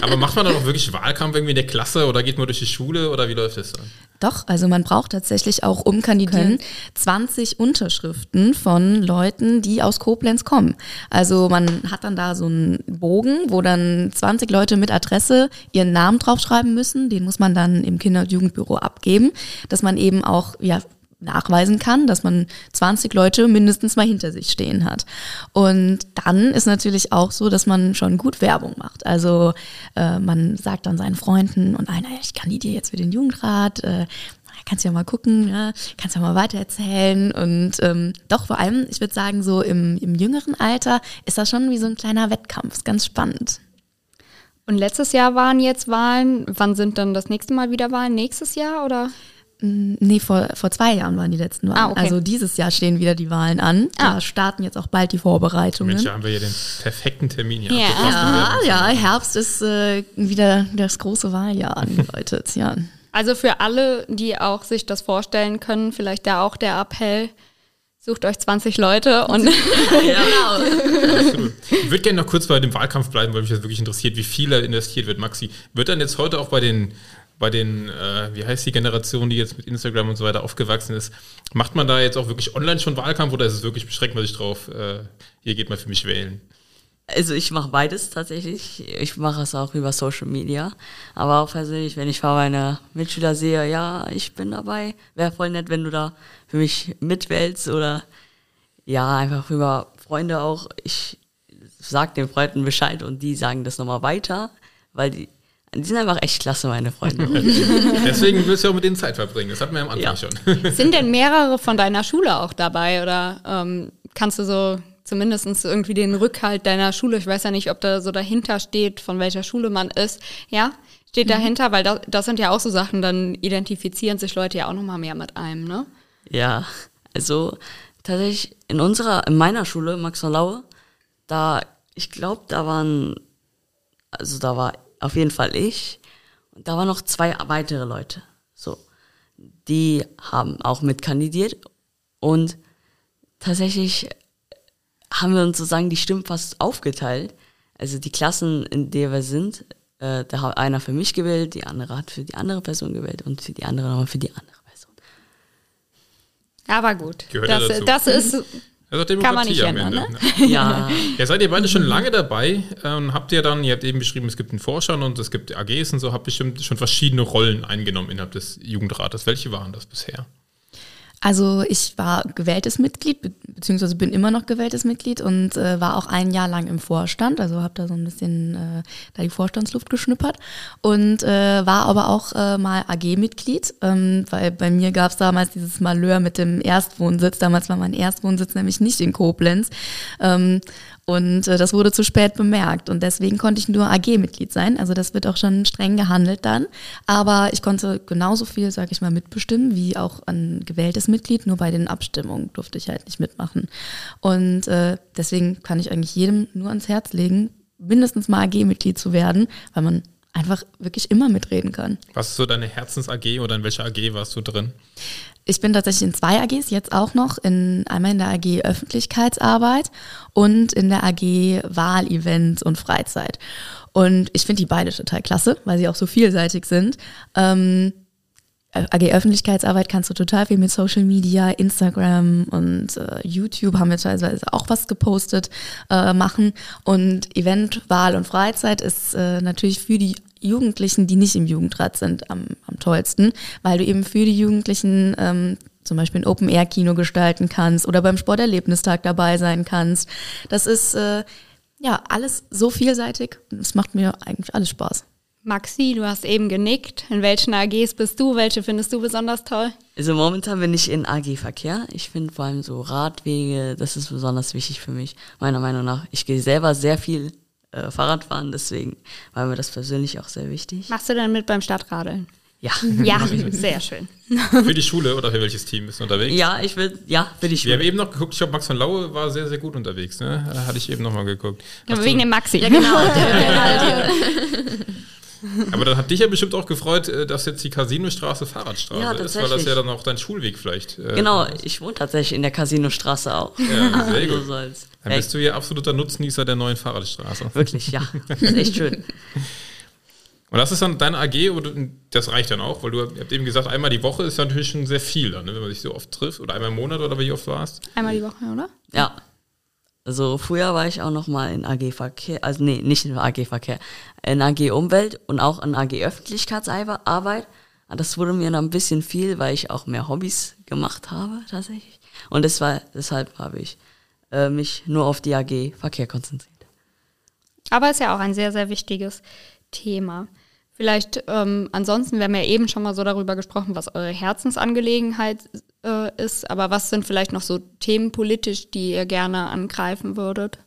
Aber macht man dann auch wirklich Wahlkampf irgendwie in der Klasse oder geht man durch die Schule oder wie läuft das dann? Doch, also man braucht tatsächlich auch, um kandidieren, 20 Unterschriften von Leuten, die aus Koblenz kommen. Also man hat dann da so einen Bogen, wo dann 20 Leute mit Adresse ihren Namen draufschreiben müssen. Den muss man dann im Kinder- und Jugendbüro abgeben, dass man eben auch, ja, nachweisen kann, dass man 20 Leute mindestens mal hinter sich stehen hat. Und dann ist natürlich auch so, dass man schon gut Werbung macht. Also äh, man sagt dann seinen Freunden und einer, ich kandidiere jetzt für den Jugendrat, äh, kannst ja mal gucken, ja, kannst ja mal weitererzählen. Und ähm, doch, vor allem, ich würde sagen, so im, im jüngeren Alter ist das schon wie so ein kleiner Wettkampf. Ist ganz spannend. Und letztes Jahr waren jetzt Wahlen. Wann sind dann das nächste Mal wieder Wahlen? Nächstes Jahr oder? Nee, vor, vor zwei Jahren waren die letzten Wahlen. Ah, okay. Also dieses Jahr stehen wieder die Wahlen an. Da Ah. starten jetzt auch bald die Vorbereitungen. Mensch, da haben wir hier den perfekten Termin hier Ja. Ja, ja, Herbst ist äh, wieder das große Wahljahr angeläutet. ja. Also für alle, die auch sich das vorstellen können, vielleicht da auch der Appell, sucht euch 20 Leute und Absolut. Ich würde gerne noch kurz bei dem Wahlkampf bleiben, weil mich das wirklich interessiert, wie viel da investiert wird. Maxi, wird dann jetzt heute auch bei den, bei den, äh, wie heißt die Generation, die jetzt mit Instagram und so weiter aufgewachsen ist, macht man da jetzt auch wirklich online schon Wahlkampf oder ist es wirklich beschränkt man sich drauf, äh, hier geht man für mich wählen? Also ich mache beides tatsächlich. Ich mache es auch über Social Media. Aber auch persönlich, wenn ich bei meiner Mitschüler sehe, ja, ich bin dabei, wäre voll nett, wenn du da für mich mitwählst oder ja, einfach über Freunde auch. Ich sag den Freunden Bescheid und die sagen das nochmal weiter, weil die, die sind einfach echt klasse, meine Freunde. Deswegen willst du ja auch mit denen Zeit verbringen. Das hatten wir am Anfang Ja. schon. sind denn mehrere von deiner Schule auch dabei oder ähm, kannst du so zumindest irgendwie den Rückhalt deiner Schule, ich weiß ja nicht, ob da so dahinter steht, von welcher Schule man ist, ja, steht dahinter, weil das, das sind ja auch so Sachen, dann identifizieren sich Leute ja auch nochmal mehr mit einem, ne? Ja, also tatsächlich in unserer, in meiner Schule, Max von Laue, da, ich glaube, da waren, also da war auf jeden Fall ich und da waren noch zwei weitere Leute. So, die haben auch mitkandidiert und tatsächlich haben wir uns sozusagen die Stimmen fast aufgeteilt. Also die Klassen, in der wir sind, äh, da hat einer für mich gewählt, die andere hat für die andere Person gewählt und für die andere nochmal für die andere Person. Aber gut, Gehört das, dazu. das ist, Also Kann man Demokratie nicht am ändern, Ende. Ja, Ja, seid ihr beide schon lange dabei? Ähm, habt ihr dann, ihr habt eben beschrieben, es gibt einen Vorstand und es gibt AGs und so, habt bestimmt schon verschiedene Rollen eingenommen innerhalb des Jugendrates. Welche waren das bisher? Also ich war gewähltes Mitglied, be beziehungsweise bin immer noch gewähltes Mitglied und äh, war auch ein Jahr lang im Vorstand, also habe da so ein bisschen äh, da die Vorstandsluft geschnuppert und äh, war aber auch äh, mal AG-Mitglied, ähm, weil bei mir gab es damals dieses Malheur mit dem Erstwohnsitz. Damals war mein Erstwohnsitz nämlich nicht in Koblenz ähm, und äh, das wurde zu spät bemerkt und deswegen konnte ich nur AG-Mitglied sein. Also das wird auch schon streng gehandelt dann. Aber ich konnte genauso viel, sage ich mal, mitbestimmen wie auch ein gewähltes Mitglied. Nur bei den Abstimmungen durfte ich halt nicht mitmachen. Und äh, deswegen kann ich eigentlich jedem nur ans Herz legen, mindestens mal AG-Mitglied zu werden, weil man einfach wirklich immer mitreden kann. Was ist so deine Herzens-AG oder in welcher AG warst du drin? Ich bin tatsächlich in zwei AGs jetzt auch noch, in, einmal in der AG Öffentlichkeitsarbeit und in der AG Wahlevents und Freizeit. Und ich finde die beide total klasse, weil sie auch so vielseitig sind. Ähm, AG Öffentlichkeitsarbeit kannst du total viel mit Social Media, Instagram und äh, YouTube haben wir teilweise auch was gepostet äh, machen. Und Event, Wahl und Freizeit ist äh, natürlich für die Jugendlichen, die nicht im Jugendrat sind, am, am tollsten, weil du eben für die Jugendlichen ähm, zum Beispiel ein Open-Air-Kino gestalten kannst oder beim Sporterlebnistag dabei sein kannst. Das ist äh, ja alles so vielseitig. Es macht mir eigentlich alles Spaß. Maxi, du hast eben genickt. In welchen AGs bist du? Welche findest du besonders toll? Also momentan bin ich in AG Verkehr. Ich finde vor allem so Radwege, das ist besonders wichtig für mich, meiner Meinung nach. Ich gehe selber sehr viel äh, Fahrrad fahren, deswegen war mir das persönlich auch sehr wichtig. Machst du dann mit beim Stadtradeln? Ja. Ja, sehr schön. Für die Schule oder für welches Team bist du unterwegs? Ja, ich will, ja, für die Wir haben Schule. eben noch geguckt, ich glaube, Max von Laue war sehr, sehr gut unterwegs. Ne? Da hatte ich eben noch mal geguckt. Aber Hast wegen dem Maxi. Ja, genau. Aber dann hat dich ja bestimmt auch gefreut, äh, dass jetzt die Casinostraße Fahrradstraße Ja, ist, weil das ja dann auch dein Schulweg vielleicht. äh, Genau, ich wohne tatsächlich in der Casinostraße auch. Ja, sehr So gut. soll's. Dann bist du hier absoluter Nutznießer der neuen Fahrradstraße. Wirklich, ja. Das ist echt schön. Und das ist dann deine AG und das reicht dann auch, weil du habt eben gesagt, einmal die Woche ist ja natürlich schon sehr viel, dann, ne, wenn man sich so oft trifft oder einmal im Monat oder wie oft warst. Einmal die Woche, oder? Ja. Also früher war ich auch noch mal in AG Verkehr, also nee, nicht in AG Verkehr, in AG Umwelt und auch in AG Öffentlichkeitsarbeit. Aber Das wurde mir dann ein bisschen viel, weil ich auch mehr Hobbys gemacht habe tatsächlich. Und das war, deshalb habe ich äh, mich nur auf die AG Verkehr konzentriert. Aber ist ja auch ein sehr, sehr wichtiges Thema. Vielleicht, ähm, ansonsten, wir haben ja eben schon mal so darüber gesprochen, was eure Herzensangelegenheit äh, ist, aber was sind vielleicht noch so Themen politisch, die ihr gerne angreifen würdet?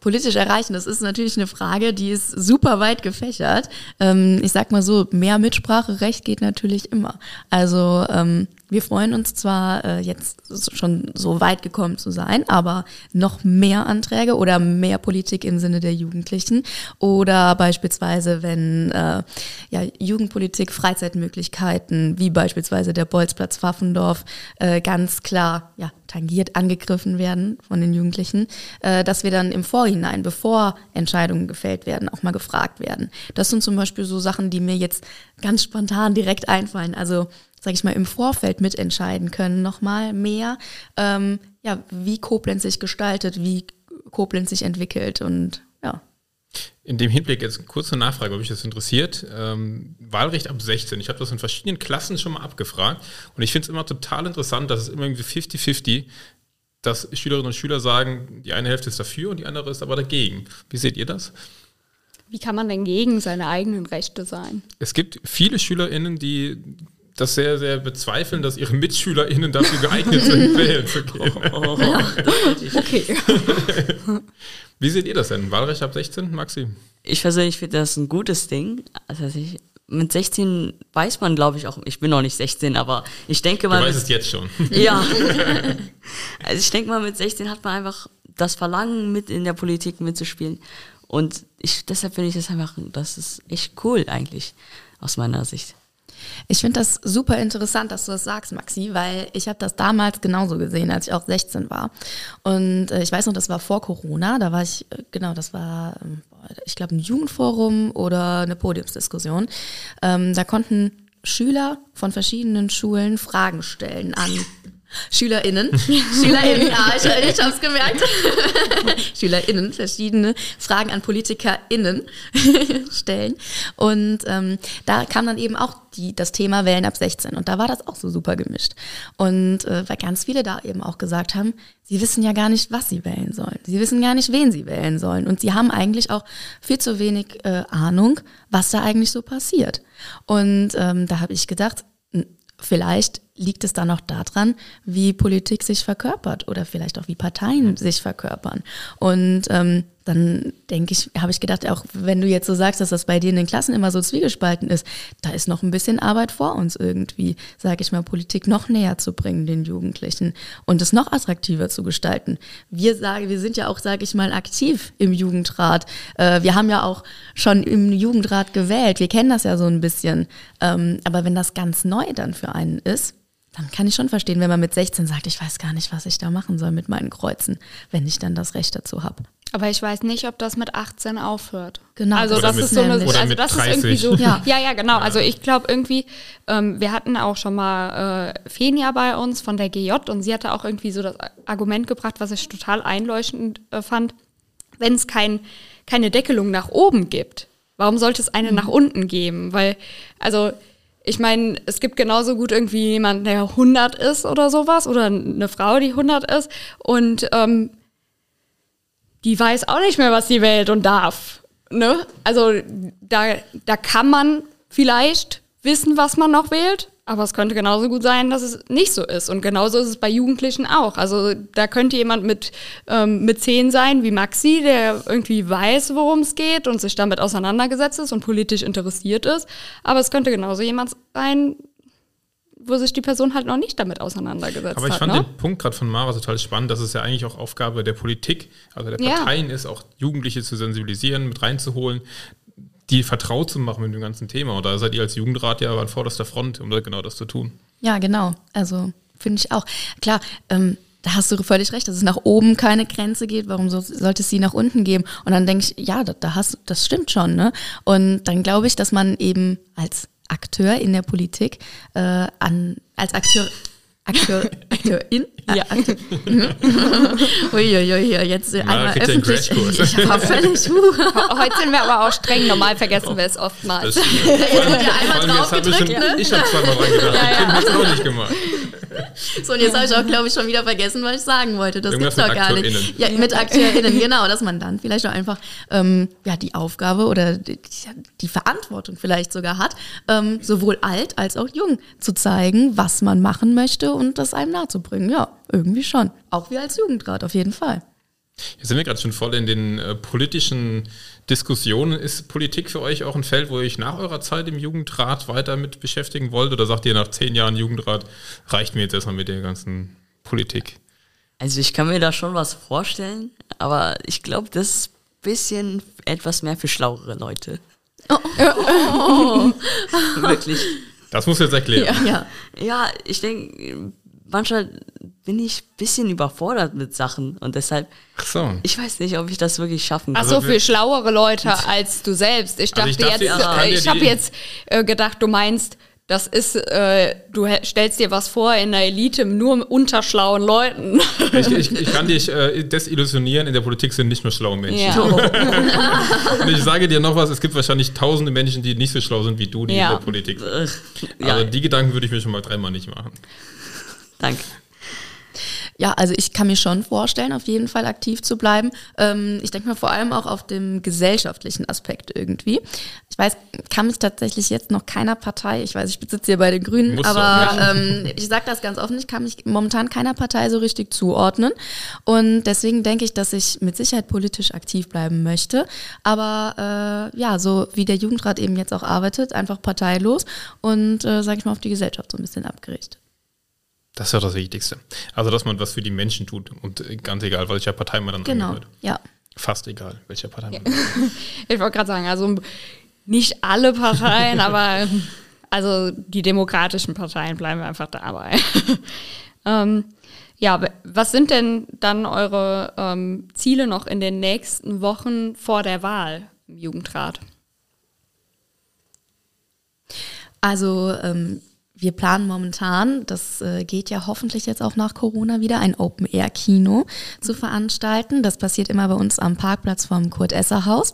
Politisch erreichen, das ist natürlich eine Frage, die ist super weit gefächert. Ähm, ich sag mal so, mehr Mitspracherecht geht natürlich immer. Also ähm, wir freuen uns zwar äh, jetzt schon so weit gekommen zu sein, aber noch mehr Anträge oder mehr Politik im Sinne der Jugendlichen oder beispielsweise, wenn äh, ja, Jugendpolitik, Freizeitmöglichkeiten, wie beispielsweise der Bolzplatz Pfaffendorf, äh, ganz klar ja, tangiert, angegriffen werden von den Jugendlichen, äh, dass wir dann im Vorhinein, bevor Entscheidungen gefällt werden, auch mal gefragt werden. Das sind zum Beispiel so Sachen, die mir jetzt ganz spontan direkt einfallen. Also sage ich mal, im Vorfeld mitentscheiden können, nochmal mehr, ähm, ja, wie Koblenz sich gestaltet, wie Koblenz sich entwickelt und ja. In dem Hinblick jetzt eine kurze Nachfrage, ob mich das interessiert. Ähm, Wahlrecht ab 16. Ich habe das in verschiedenen Klassen schon mal abgefragt und ich finde es immer total interessant, dass es immer irgendwie 50-50 dass Schülerinnen und Schüler sagen, die eine Hälfte ist dafür und die andere ist aber dagegen. Wie seht ihr das? Wie kann man denn gegen seine eigenen Rechte sein? Es gibt viele SchülerInnen, die das sehr, sehr bezweifeln, dass ihre MitschülerInnen dafür geeignet sind, wählen zu gehen. Oh, das ich, Okay. Wie seht ihr das denn? Wahlrecht ab 16, Maxi? ich persönlich finde das ein gutes Ding. Also ich, mit 16 weiß man, glaube ich, auch, ich bin noch nicht 16, aber ich denke Du mal. weißt mit- es jetzt schon. Ja. also ich denke mal, mit 16 hat man einfach das Verlangen, mit in der Politik mitzuspielen. Und ich, deshalb finde ich das einfach, das ist echt cool eigentlich, aus meiner Sicht. Ich finde das super interessant, dass du das sagst, Maxi, weil ich habe das damals genauso gesehen, als ich auch 16 war. Und äh, ich weiß noch, das war vor Corona, da war ich, äh, genau, das war, ähm, ich glaube, ein Jugendforum oder eine Podiumsdiskussion. Ähm, da konnten Schüler von verschiedenen Schulen Fragen stellen an SchülerInnen. SchülerInnen, ja, ich, ich hab's gemerkt. SchülerInnen, verschiedene Fragen an PolitikerInnen stellen. Und ähm, da kam dann eben auch die, das Thema Wählen ab 16. Und da war das auch so super gemischt. Und äh, weil ganz viele da eben auch gesagt haben, sie wissen ja gar nicht, was sie wählen sollen. Sie wissen gar nicht, wen sie wählen sollen. Und sie haben eigentlich auch viel zu wenig äh, Ahnung, was da eigentlich so passiert. Und ähm, da habe ich gedacht, vielleicht liegt es dann auch daran, wie Politik sich verkörpert oder vielleicht auch wie Parteien sich verkörpern. Und ähm, dann denke ich, habe ich gedacht, auch wenn du jetzt so sagst, dass das bei dir in den Klassen immer so zwiegespalten ist, da ist noch ein bisschen Arbeit vor uns irgendwie, sage ich mal, Politik noch näher zu bringen den Jugendlichen und es noch attraktiver zu gestalten. Wir sagen, wir sind ja auch, sage ich mal, aktiv im Jugendrat. Äh, wir haben ja auch schon im Jugendrat gewählt. Wir kennen das ja so ein bisschen. Ähm, aber wenn das ganz neu dann für einen ist, dann kann ich schon verstehen, wenn man mit 16 sagt, ich weiß gar nicht, was ich da machen soll mit meinen Kreuzen, wenn ich dann das Recht dazu habe. Aber ich weiß nicht, ob das mit 18 aufhört. Genau, Also das das ist ist so eine, Oder also mit das ist 30. irgendwie so. Ja. Ja, ja, genau. Also ich glaube irgendwie, ähm, wir hatten auch schon mal äh, Fenia bei uns von der GJ und sie hatte auch irgendwie so das Argument gebracht, was ich total einleuchtend äh, fand. Wenn es kein, keine Deckelung nach oben gibt, warum sollte es eine nach unten geben? Weil, also ich meine, es gibt genauso gut irgendwie jemanden, der 100 ist oder sowas oder eine Frau, die 100 ist und ähm, die weiß auch nicht mehr, was sie wählt und darf. ne? Also da, da kann man vielleicht wissen, was man noch wählt, aber es könnte genauso gut sein, dass es nicht so ist. Und genauso ist es bei Jugendlichen auch. Also da könnte jemand mit, ähm, mit zehn sein, wie Maxi, der irgendwie weiß, worum es geht und sich damit auseinandergesetzt ist und politisch interessiert ist. Aber es könnte genauso jemand sein, wo sich die Person halt noch nicht damit auseinandergesetzt hat. Aber ich hat, fand ne? den Punkt gerade von Mara total spannend, dass es ja eigentlich auch Aufgabe der Politik, also der Ja. Parteien ist, auch Jugendliche zu sensibilisieren, mit reinzuholen, die vertraut zu machen mit dem ganzen Thema. Und da seid ihr als Jugendrat ja an vorderster Front, um da genau das zu tun. Ja, genau. Also finde ich auch. Klar, ähm, da hast du völlig recht, dass es nach oben keine Grenze geht. Warum so, sollte es sie nach unten geben? Und dann denke ich, ja, da, da hast, das stimmt schon. Ne? Und dann glaube ich, dass man eben als Akteur in der Politik, äh, an, als Akteur, Akteur, Akteurin, ja. Akteur, Uiuiui, jetzt äh, Na, einmal öffentlich. Ich war völlig, Heute sind wir aber auch streng. Normal vergessen wir es oftmals. Das, wird ja einmal jetzt drauf hab ich schon, ne? ich habe zweimal dran gedacht. Ja, ja. Kim hat es auch nicht gemacht. So, und jetzt habe ich auch, glaube ich, schon wieder vergessen, was ich sagen wollte. Das Irgendwas gibt's doch gar nicht. AkteurInnen. Ja, mit AkteurInnen, genau, dass man dann vielleicht auch einfach ähm, ja, die Aufgabe oder die, die Verantwortung vielleicht sogar hat, ähm, sowohl alt als auch jung zu zeigen, was man machen möchte und das einem nahezubringen. Ja, irgendwie schon. Auch wir als Jugendrat, auf jeden Fall. Jetzt sind wir gerade schon voll in den äh, politischen Diskussionen. Ist Politik für euch auch ein Feld, wo ihr euch nach eurer Zeit im Jugendrat weiter mit beschäftigen wollt? Oder sagt ihr nach zehn Jahren Jugendrat, reicht mir jetzt erstmal mit der ganzen Politik? Also ich kann mir da schon was vorstellen, aber ich glaube, das ist ein bisschen etwas mehr für schlauere Leute. Wirklich. Das muss jetzt erklären. Ja. Ja, ich denke, manchmal bin ich ein bisschen überfordert mit Sachen und deshalb, Ach so. ich weiß nicht, ob ich das wirklich schaffen Ach kann. so, Also für schlauere Leute als du selbst. Ich dachte Also ich dachte, jetzt, ich äh, ich habe jetzt äh, gedacht, du meinst, das ist, äh, du stellst dir was vor in der Elite nur unter schlauen Leuten. Ich, ich, ich kann dich äh, desillusionieren, in der Politik sind nicht nur schlaue Menschen. Ja. Und ich sage dir noch was, es gibt wahrscheinlich tausende Menschen, die nicht so schlau sind wie du, die Ja. in der Politik sind. Äh, ja, Also die Gedanken würde ich mir schon mal dreimal nicht machen. Danke. Ja, also ich kann mir schon vorstellen, auf jeden Fall aktiv zu bleiben. Ähm, ich denke mal vor allem auch auf dem gesellschaftlichen Aspekt irgendwie. Ich weiß, kann mich tatsächlich jetzt noch keiner Partei, ich weiß, ich sitze hier bei den Grünen, Muss aber ähm, ich sage das ganz offen, ich kann mich momentan keiner Partei so richtig zuordnen. Und deswegen denke ich, dass ich mit Sicherheit politisch aktiv bleiben möchte. Aber äh, ja, so wie der Jugendrat eben jetzt auch arbeitet, einfach parteilos und, äh, sage ich mal, auf die Gesellschaft so ein bisschen abgerichtet. Das ist ja das Wichtigste. Also, dass man was für die Menschen tut und ganz egal, welcher Partei man dann Genau, angehört. ja. Fast egal, welcher Partei man Ich wollte gerade sagen, also nicht alle Parteien, aber also die demokratischen Parteien bleiben einfach dabei. ähm, ja, was sind denn dann eure ähm, Ziele noch in den nächsten Wochen vor der Wahl im Jugendrat? Also ähm, wir planen momentan, das äh, geht ja hoffentlich jetzt auch nach Corona wieder, ein Open-Air-Kino zu veranstalten. Das passiert immer bei uns am Parkplatz vom Kurt-Esser-Haus.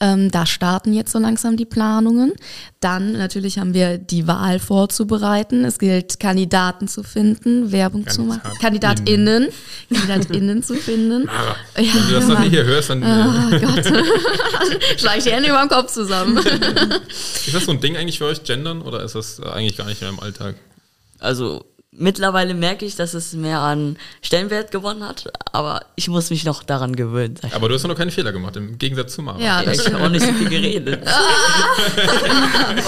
Ähm, da starten jetzt so langsam die Planungen. Dann natürlich haben wir die Wahl vorzubereiten. Es gilt, Kandidaten zu finden, Werbung zu machen. Kandidatinnen. KandidatInnen. Zu finden. Mara, Ja, wenn du das noch nicht hier hörst, dann Oh äh, Gott. Schlag ich die Hände über den Kopf zusammen. ist das so ein Ding eigentlich für euch, Gendern, oder ist das äh, eigentlich gar nicht mehr im Alltag? Also mittlerweile merke ich, dass es mehr an Stellenwert gewonnen hat, aber ich muss mich noch daran gewöhnen. Aber du hast ja noch keine Fehler gemacht, im Gegensatz zu Mara. Ja, Ja, ich habe auch nicht so viel geredet.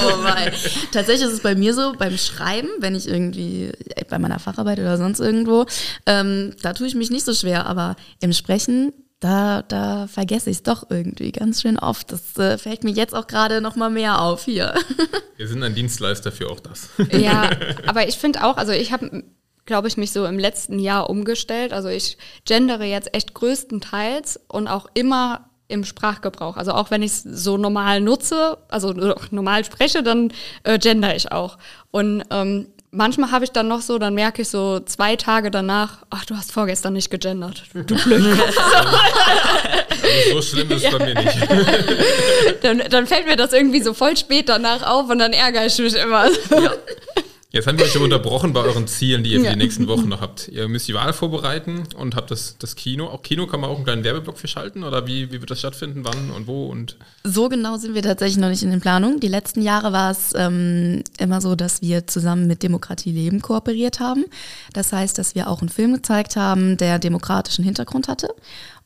Oh mein. Tatsächlich ist es bei mir so, beim Schreiben, wenn ich irgendwie äh, bei meiner Facharbeit oder sonst irgendwo, ähm, da tue ich mich nicht so schwer, aber im Sprechen, da, da vergesse ich es doch irgendwie ganz schön oft. Das äh, fällt mir jetzt auch gerade noch mal mehr auf hier. Wir sind ein Dienstleister für auch das. Ja, aber ich finde auch, also ich habe, glaube ich, mich so im letzten Jahr umgestellt. Also ich gendere jetzt echt größtenteils und auch immer im Sprachgebrauch. Also auch wenn ich es so normal nutze, also normal spreche, dann äh, gender ich auch. Und ähm, manchmal habe ich dann noch so, dann merke ich so zwei Tage danach, ach, du hast vorgestern nicht gegendert. Du Blödkopf. Also so schlimm ist es bei mir nicht. dann, dann fällt mir das irgendwie so voll spät danach auf und dann ärgere ich mich immer. Jetzt haben wir euch aber unterbrochen bei euren Zielen, die ihr für die nächsten Wochen noch habt. Ihr müsst die Wahl vorbereiten und habt das, das Kino. Auch Kino kann man auch einen kleinen Werbeblock für schalten oder wie, wie wird das stattfinden, wann und wo und So genau sind wir tatsächlich noch nicht in den Planungen. Die letzten Jahre war es ähm, immer so, dass wir zusammen mit Demokratie Leben kooperiert haben. Das heißt, dass wir auch einen Film gezeigt haben, der demokratischen Hintergrund hatte.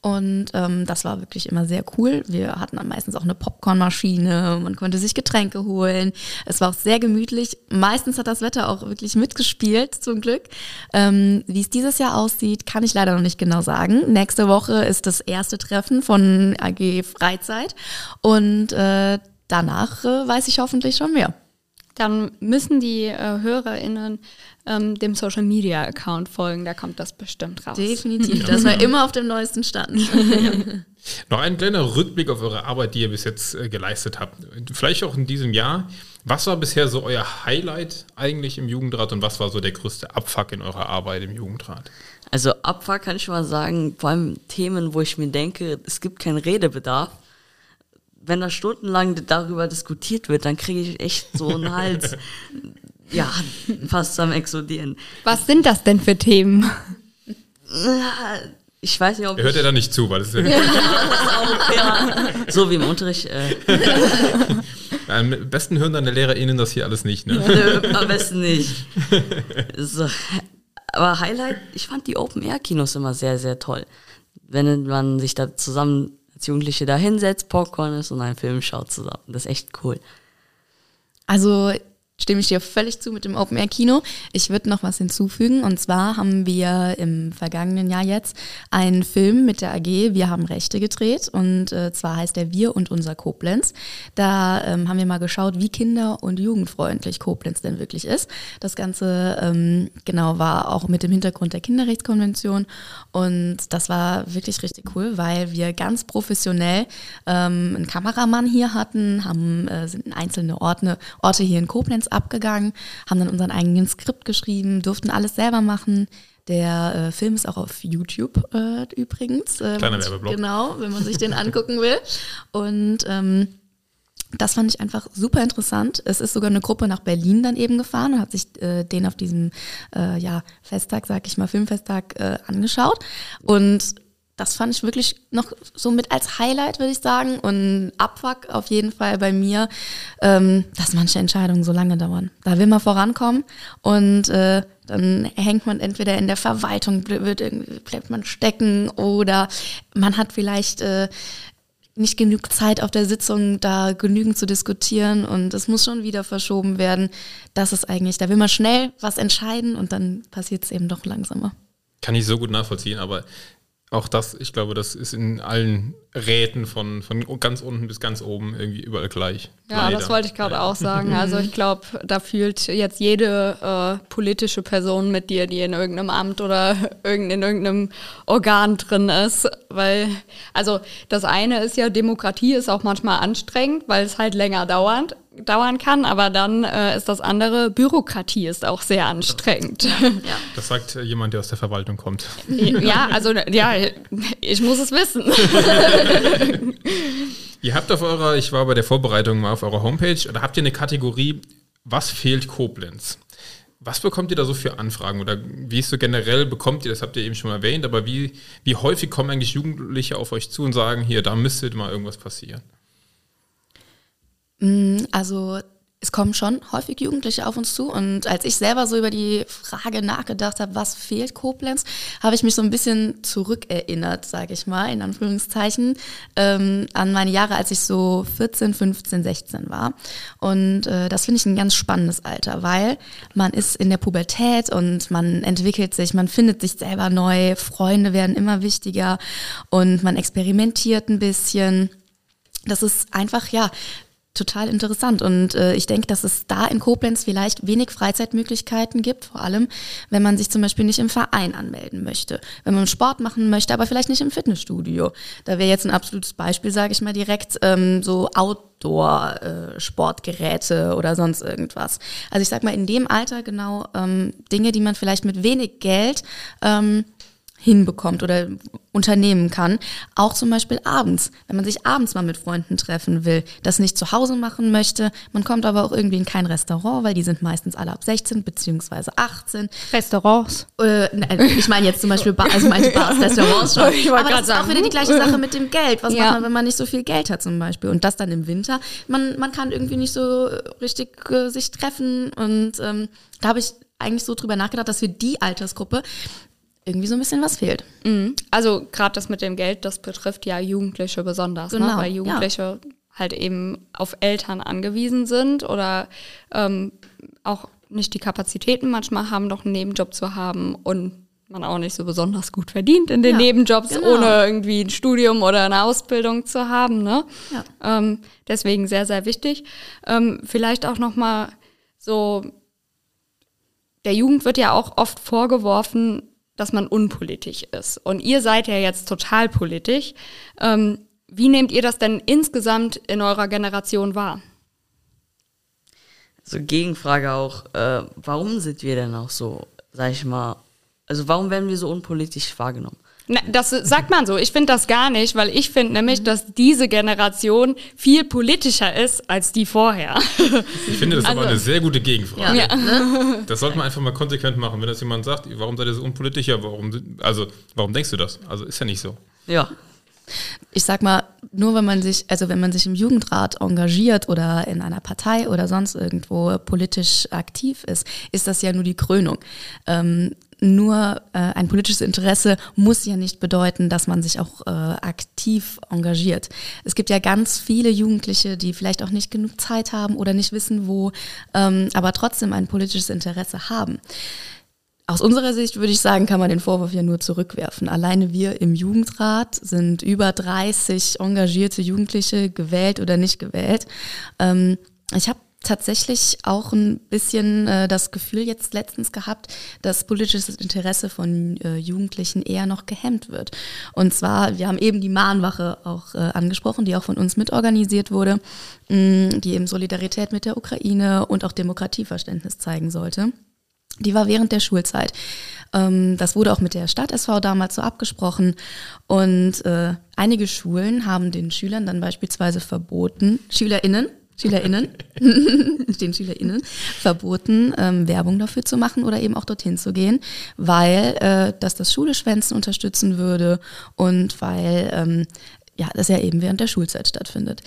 Und ähm, das war wirklich immer sehr cool. Wir hatten dann meistens auch eine Popcornmaschine, man konnte sich Getränke holen. Es war auch sehr gemütlich. Meistens hat das Wetter auch wirklich mitgespielt, zum Glück. Ähm, Wie es dieses Jahr aussieht, kann ich leider noch nicht genau sagen. Nächste Woche ist das erste Treffen von AG Freizeit und äh, danach äh, weiß ich hoffentlich schon mehr. Dann müssen die äh, HörerInnen ähm, dem Social Media Account folgen, da kommt das bestimmt raus. Definitiv. Das war immer auf dem neuesten Stand. Noch ein kleiner Rückblick auf eure Arbeit, die ihr bis jetzt äh, geleistet habt. Vielleicht auch in diesem Jahr. Was war bisher so euer Highlight eigentlich im Jugendrat und was war so der größte Abfuck in eurer Arbeit im Jugendrat? Also Abfahrt kann ich mal sagen, vor allem Themen, wo ich mir denke, es gibt keinen Redebedarf. Wenn da stundenlang darüber diskutiert wird, dann kriege ich echt so einen Hals, ja, fast am explodieren. Was sind das denn für Themen? Ich weiß nicht, ob Ihr hört ja da nicht zu, weil es ist ja ja, so wie im Unterricht, äh, Am besten hören deine LehrerInnen das hier alles nicht, ne? Nö, am besten nicht. So. Aber Highlight, ich fand die Open-Air-Kinos immer sehr, sehr toll. Wenn man sich da zusammen als Jugendliche da hinsetzt, Popcorn ist und einen Film schaut zusammen. Das ist echt cool. Also stimme ich dir völlig zu mit dem Open Air Kino. Ich würde noch was hinzufügen und zwar haben wir im vergangenen Jahr jetzt einen Film mit der AG Wir haben Rechte gedreht und äh, zwar heißt der Wir und unser Koblenz. Da ähm, haben wir mal geschaut, wie kinder- und jugendfreundlich Koblenz denn wirklich ist. Das Ganze ähm, genau war auch mit dem Hintergrund der Kinderrechtskonvention und das war wirklich richtig cool, weil wir ganz professionell ähm, einen Kameramann hier hatten, haben äh, sind in einzelne Orte, Orte hier in Koblenz abgegangen, haben dann unseren eigenen Skript geschrieben, durften alles selber machen. Der äh, Film ist auch auf YouTube äh, übrigens. Äh, Kleiner Werbeblock. Genau, wenn man sich den angucken will. Und ähm, das fand ich einfach super interessant. Es ist sogar eine Gruppe nach Berlin dann eben gefahren und hat sich äh, den auf diesem äh, ja, Festtag, sag ich mal, Filmfesttag äh, angeschaut. Und das fand ich wirklich noch so mit als Highlight, würde ich sagen. Und Abfuck auf jeden Fall bei mir, ähm, dass manche Entscheidungen so lange dauern. Da will man vorankommen und äh, dann hängt man entweder in der Verwaltung, wird irgendwie, bleibt man stecken oder man hat vielleicht äh, nicht genug Zeit auf der Sitzung, da genügend zu diskutieren und es muss schon wieder verschoben werden. Das ist eigentlich, da will man schnell was entscheiden und dann passiert es eben doch langsamer. Kann ich so gut nachvollziehen, aber auch das, ich glaube, das ist in allen Räten von, von ganz unten bis ganz oben irgendwie überall gleich. Ja, Leider. das wollte ich gerade auch sagen. Also ich glaube, da fühlt jetzt jede äh, politische Person mit dir, die in irgendeinem Amt oder irgend, in irgendeinem Organ drin ist. Weil, also das eine ist ja, Demokratie ist auch manchmal anstrengend, weil es halt länger dauert, dauern kann. Aber dann äh, ist das andere, Bürokratie ist auch sehr anstrengend. Das sagt äh, jemand, der aus der Verwaltung kommt. ja, also ja, ich muss es wissen. Ihr habt auf eurer, ich war bei der Vorbereitung mal auf eurer Homepage, da habt ihr eine Kategorie, was fehlt Koblenz? Was bekommt ihr da so für Anfragen oder wie ist so generell bekommt ihr, das habt ihr eben schon mal erwähnt, aber wie, wie häufig kommen eigentlich Jugendliche auf euch zu und sagen, hier, da müsste mal irgendwas passieren? Also es kommen schon häufig Jugendliche auf uns zu und als ich selber so über die Frage nachgedacht habe, was fehlt Koblenz, habe ich mich so ein bisschen zurückerinnert, sage ich mal, in Anführungszeichen, ähm, an meine Jahre, als ich so 14, 15, 16 war. Und äh, das finde ich ein ganz spannendes Alter, weil man ist in der Pubertät und man entwickelt sich, man findet sich selber neu, Freunde werden immer wichtiger und man experimentiert ein bisschen. Das ist einfach, ja, total interessant. Und äh, ich denke, dass es da in Koblenz vielleicht wenig Freizeitmöglichkeiten gibt, vor allem, wenn man sich zum Beispiel nicht im Verein anmelden möchte. Wenn man Sport machen möchte, aber vielleicht nicht im Fitnessstudio. Da wäre jetzt ein absolutes Beispiel, sage ich mal direkt, ähm, so Outdoor-Sportgeräte oder sonst irgendwas. Also ich sag mal, in dem Alter genau ähm, Dinge, die man vielleicht mit wenig Geld ähm, hinbekommt oder unternehmen kann. Auch zum Beispiel abends, wenn man sich abends mal mit Freunden treffen will, das nicht zu Hause machen möchte. Man kommt aber auch irgendwie in kein Restaurant, weil die sind meistens alle ab 16 beziehungsweise 18. Restaurants. Äh, nein, ich meine jetzt zum Beispiel, Bar, also meinte Bars, Restaurants schon. Ich aber das ist auch sagen. wieder die gleiche Sache mit dem Geld. Was Ja. macht man, wenn man nicht so viel Geld hat zum Beispiel? Und das dann im Winter. Man, man kann irgendwie nicht so richtig äh, sich treffen. Und ähm, da habe ich eigentlich so drüber nachgedacht, dass für die Altersgruppe irgendwie so ein bisschen was fehlt. Mhm. Also gerade das mit dem Geld, das betrifft ja Jugendliche besonders, ne? Genau, weil ja. Jugendliche halt eben auf Eltern angewiesen sind oder ähm, auch nicht die Kapazitäten manchmal haben, noch einen Nebenjob zu haben und man auch nicht so besonders gut verdient in den Ja, Nebenjobs, genau. ohne irgendwie ein Studium oder eine Ausbildung zu haben. Ne? Ja. Ähm, deswegen sehr, sehr wichtig. Ähm, vielleicht auch noch mal so, der Jugend wird ja auch oft vorgeworfen, dass man unpolitisch ist. Und ihr seid ja jetzt total politisch. Ähm, wie nehmt ihr das denn insgesamt in eurer Generation wahr? So Gegenfrage auch, äh, warum sind wir denn auch so, sag ich mal, also warum werden wir so unpolitisch wahrgenommen? Na, das sagt man so. Ich finde das gar nicht, weil ich finde nämlich, dass diese Generation viel politischer ist als die vorher. Ich finde das aber Also- eine sehr gute Gegenfrage. Ja. Das sollte man einfach mal konsequent machen. Wenn das jemand sagt, warum seid ihr so unpolitisch? Ja, warum, also, warum denkst du das? Also ist ja nicht so. Ja, ich sag mal, nur wenn man sich, also wenn man sich im Jugendrat engagiert oder in einer Partei oder sonst irgendwo politisch aktiv ist, ist das ja nur die Krönung. Ähm, nur äh, ein politisches Interesse muss ja nicht bedeuten, dass man sich auch äh, aktiv engagiert. Es gibt ja ganz viele Jugendliche, die vielleicht auch nicht genug Zeit haben oder nicht wissen, wo, ähm, aber trotzdem ein politisches Interesse haben. Aus unserer Sicht würde ich sagen, kann man den Vorwurf ja nur zurückwerfen. Alleine wir im Jugendrat sind über 30 engagierte Jugendliche gewählt oder nicht gewählt. Ähm, ich habe tatsächlich auch ein bisschen äh, das Gefühl jetzt letztens gehabt, dass politisches Interesse von äh, Jugendlichen eher noch gehemmt wird. Und zwar, wir haben eben die Mahnwache auch äh, angesprochen, die auch von uns mitorganisiert wurde, mh, die eben Solidarität mit der Ukraine und auch Demokratieverständnis zeigen sollte. Die war während der Schulzeit. Ähm, das wurde auch mit der Stadt SV damals so abgesprochen. Und äh, einige Schulen haben den Schülern dann beispielsweise verboten, SchülerInnen, SchülerInnen, den SchülerInnen, verboten, ähm, Werbung dafür zu machen oder eben auch dorthin zu gehen, weil äh, das das Schuleschwänzen unterstützen würde und weil ähm, ja, das ja eben während der Schulzeit stattfindet.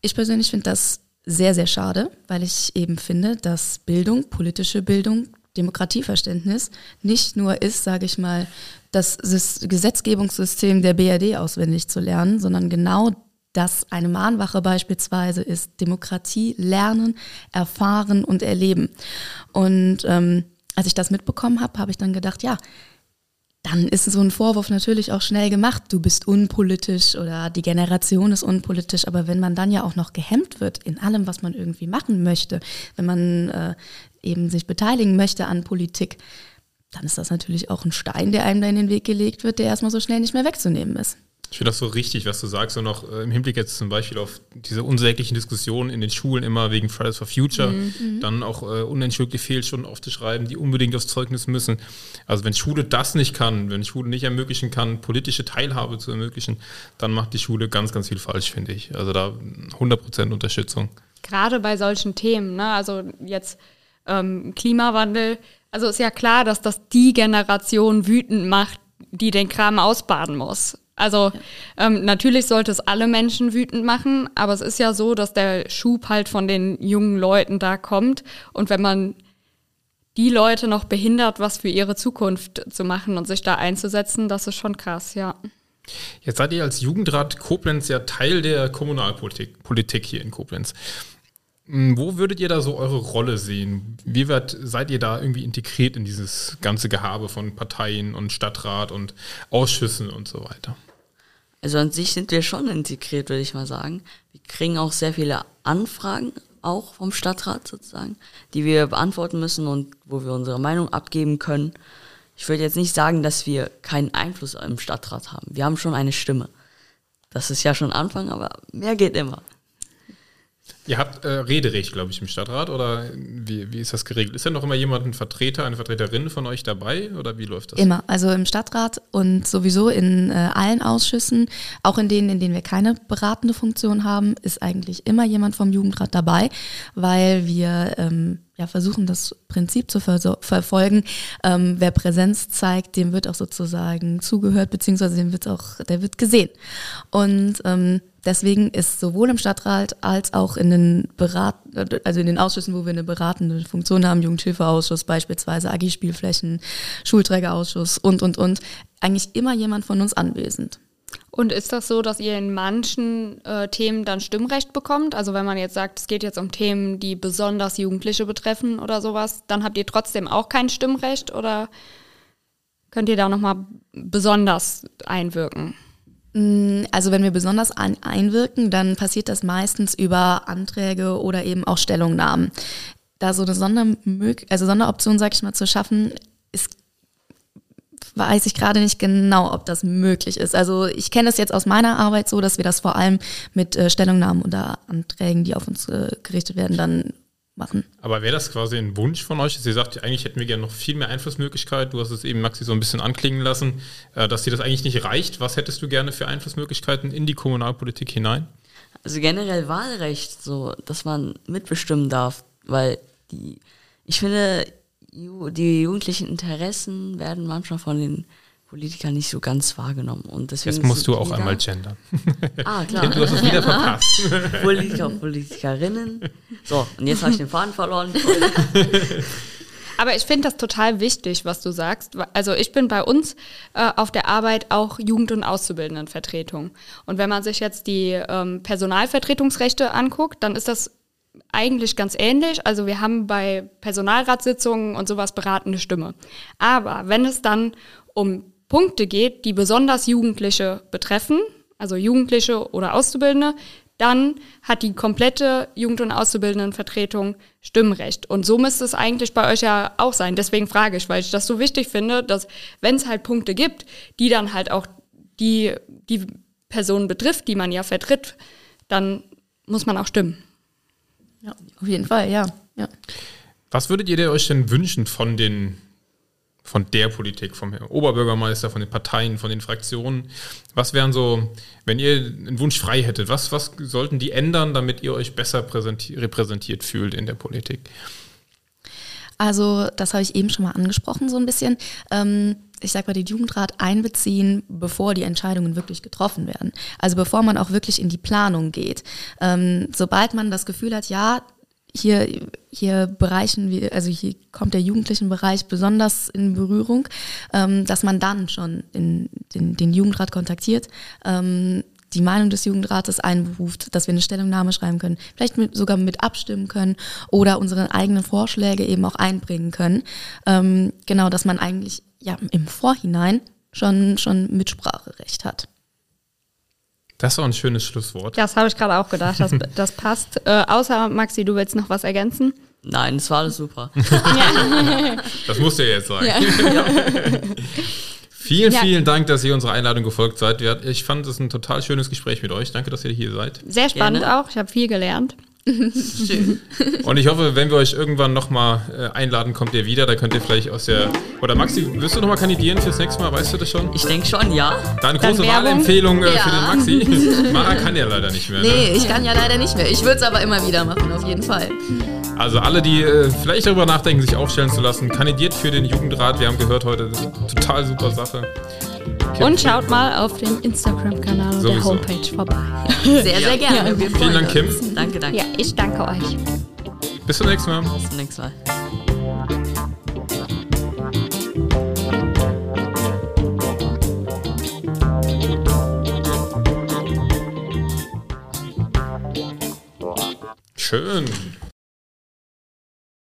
Ich persönlich finde das sehr, sehr schade, weil ich eben finde, dass Bildung, politische Bildung, Demokratieverständnis nicht nur ist, sage ich mal, das Sys- Gesetzgebungssystem der BRD auswendig zu lernen, sondern genau das eine Mahnwache beispielsweise ist Demokratie lernen, erfahren und erleben. Und ähm, als ich das mitbekommen habe, habe ich dann gedacht, ja, dann ist so ein Vorwurf natürlich auch schnell gemacht. Du bist unpolitisch oder die Generation ist unpolitisch. Aber wenn man dann ja auch noch gehemmt wird in allem, was man irgendwie machen möchte, wenn man äh, eben sich beteiligen möchte an Politik, dann ist das natürlich auch ein Stein, der einem da in den Weg gelegt wird, der erstmal so schnell nicht mehr wegzunehmen ist. Ich finde das so richtig, was du sagst, und auch äh, im Hinblick jetzt zum Beispiel auf diese unsäglichen Diskussionen in den Schulen immer wegen Fridays for Future, dann auch äh, unentschuldigte Fehlstunden aufzuschreiben, die unbedingt aufs Zeugnis müssen. Also wenn Schule das nicht kann, wenn Schule nicht ermöglichen kann, politische Teilhabe zu ermöglichen, dann macht die Schule ganz, ganz viel falsch, finde ich. Also da 100% Unterstützung. Gerade bei solchen Themen, ne? also jetzt ähm, Klimawandel, also ist ja klar, dass das die Generation wütend macht, die den Kram ausbaden muss. Also ähm, natürlich sollte es alle Menschen wütend machen, aber es ist ja so, dass der Schub halt von den jungen Leuten da kommt. Und wenn man die Leute noch behindert, was für ihre Zukunft zu machen und sich da einzusetzen, das ist schon krass, ja. Jetzt seid ihr als Jugendrat Koblenz ja Teil der Kommunalpolitik Politik hier in Koblenz. Hm, Wo würdet ihr da so eure Rolle sehen? Wie weit seid ihr da irgendwie integriert in dieses ganze Gehabe von Parteien und Stadtrat und Ausschüssen und so weiter? Also an sich sind wir schon integriert, würde ich mal sagen. Wir kriegen auch sehr viele Anfragen, auch vom Stadtrat sozusagen, die wir beantworten müssen und wo wir unsere Meinung abgeben können. Ich würde jetzt nicht sagen, dass wir keinen Einfluss im Stadtrat haben. Wir haben schon eine Stimme. Das ist ja schon Anfang, aber mehr geht immer. Ihr habt äh, Rederecht, glaube ich, im Stadtrat oder wie, wie ist das geregelt? Ist da noch immer jemand, ein Vertreter, eine Vertreterin von euch dabei oder wie läuft das? Immer, also im Stadtrat und sowieso in äh, allen Ausschüssen, auch in denen, in denen wir keine beratende Funktion haben, ist eigentlich immer jemand vom Jugendrat dabei, weil wir ähm, ja, versuchen, das Prinzip zu ver verfolgen. Ähm, wer Präsenz zeigt, dem wird auch sozusagen zugehört, beziehungsweise dem wird auch, der wird gesehen. Und ähm, Deswegen ist sowohl im Stadtrat als auch in den Berat also in den Ausschüssen, wo wir eine beratende Funktion haben, Jugendhilfeausschuss beispielsweise, AG-Spielflächen, Schulträgerausschuss und, und, und, eigentlich immer jemand von uns anwesend. Und ist das so, dass ihr in manchen äh, Themen dann Stimmrecht bekommt? Also wenn man jetzt sagt, es geht jetzt um Themen, die besonders Jugendliche betreffen oder sowas, dann habt ihr trotzdem auch kein Stimmrecht oder könnt ihr da nochmal besonders einwirken? Mm, also wenn wir besonders ein einwirken, dann passiert das meistens über Anträge oder eben auch Stellungnahmen. Da so eine Sondermög also Sonderoption, sag ich mal, zu schaffen, ist weiß ich gerade nicht genau, ob das möglich ist. Also ich kenne es jetzt aus meiner Arbeit so, dass wir das vor allem mit äh, Stellungnahmen oder Anträgen, die auf uns äh, gerichtet werden, dann machen. Aber wäre das quasi ein Wunsch von euch, dass ihr sagt, eigentlich hätten wir gerne noch viel mehr Einflussmöglichkeit? Du hast es eben, Maxi, so ein bisschen anklingen lassen, äh, dass dir das eigentlich nicht reicht. Was hättest du gerne für Einflussmöglichkeiten in die Kommunalpolitik hinein? Also generell Wahlrecht, so, dass man mitbestimmen darf, weil die, ich finde, die jugendlichen Interessen werden manchmal von den Politiker nicht so ganz wahrgenommen. Und deswegen Jetzt musst du auch einmal gendern. Ah, klar. Du hast es wieder verpasst. Politiker, Politikerinnen. So, und jetzt habe ich den Faden verloren. Aber ich finde das total wichtig, was du sagst. Also ich bin bei uns äh, auf der Arbeit auch Jugend- und Auszubildendenvertretung. Und wenn man sich jetzt die ähm, Personalvertretungsrechte anguckt, dann ist das eigentlich ganz ähnlich. Also wir haben bei Personalratssitzungen und sowas beratende Stimme. Aber wenn es dann um Punkte geht, die besonders Jugendliche betreffen, also Jugendliche oder Auszubildende, dann hat die komplette Jugend- und Auszubildendenvertretung Stimmrecht. Und so müsste es eigentlich bei euch ja auch sein. Deswegen frage ich, weil ich das so wichtig finde, dass wenn es halt Punkte gibt, die dann halt auch die, die Person betrifft, die man ja vertritt, dann muss man auch stimmen. Ja, auf jeden Fall, ja. ja. Was würdet ihr euch denn wünschen von den von der Politik, vom Oberbürgermeister, von den Parteien, von den Fraktionen. Was wären so, wenn ihr einen Wunsch frei hättet, was, was sollten die ändern, damit ihr euch besser repräsentiert fühlt in der Politik? Also, das habe ich eben schon mal angesprochen, so ein bisschen. Ähm, ich sag mal, den Jugendrat einbeziehen, bevor die Entscheidungen wirklich getroffen werden. Also bevor man auch wirklich in die Planung geht. Ähm, sobald man das Gefühl hat, ja, hier, hier bereichen wir, also hier kommt der jugendlichen Bereich besonders in Berührung, ähm, dass man dann schon in, den, den Jugendrat kontaktiert, ähm, die Meinung des Jugendrates einberuft, dass wir eine Stellungnahme schreiben können, vielleicht mit, sogar mit abstimmen können oder unsere eigenen Vorschläge eben auch einbringen können. Ähm, genau, dass man eigentlich ja im Vorhinein schon, schon Mitspracherecht hat. Das war ein schönes Schlusswort. Das habe ich gerade auch gedacht, das, das passt. Äh, außer, Maxi, du willst noch was ergänzen? Nein, es war alles super. das musst du ja jetzt sagen. Ja. Vielen, ja. vielen Dank, dass ihr unserer Einladung gefolgt seid. Ich fand es ein total schönes Gespräch mit euch. Danke, dass ihr hier seid. Sehr spannend Gerne. auch. Ich habe viel gelernt. Schön. Und ich hoffe, wenn wir euch irgendwann nochmal äh, einladen, kommt ihr wieder. Da könnt ihr vielleicht aus der. Oder Maxi, wirst du nochmal kandidieren fürs nächste Mal? Weißt du das schon? Ich denke schon, ja. Dann große Dann Wahlempfehlung äh, ja. für den Maxi. Mara kann ja leider nicht mehr. Ne? Nee, ich kann ja leider nicht mehr. Ich würde es aber immer wieder machen, auf jeden Fall. Also alle, die äh, vielleicht darüber nachdenken, sich aufstellen zu lassen, kandidiert für den Jugendrat. Wir haben gehört heute, das ist eine total super Sache. Und schaut mal auf dem Instagram-Kanal und der Homepage vorbei. Sehr, sehr gerne. Ja. Vielen Dank, Kim. Danke, danke. Ja, ich danke euch. Bis zum nächsten Mal. Bis zum nächsten Mal. Schön.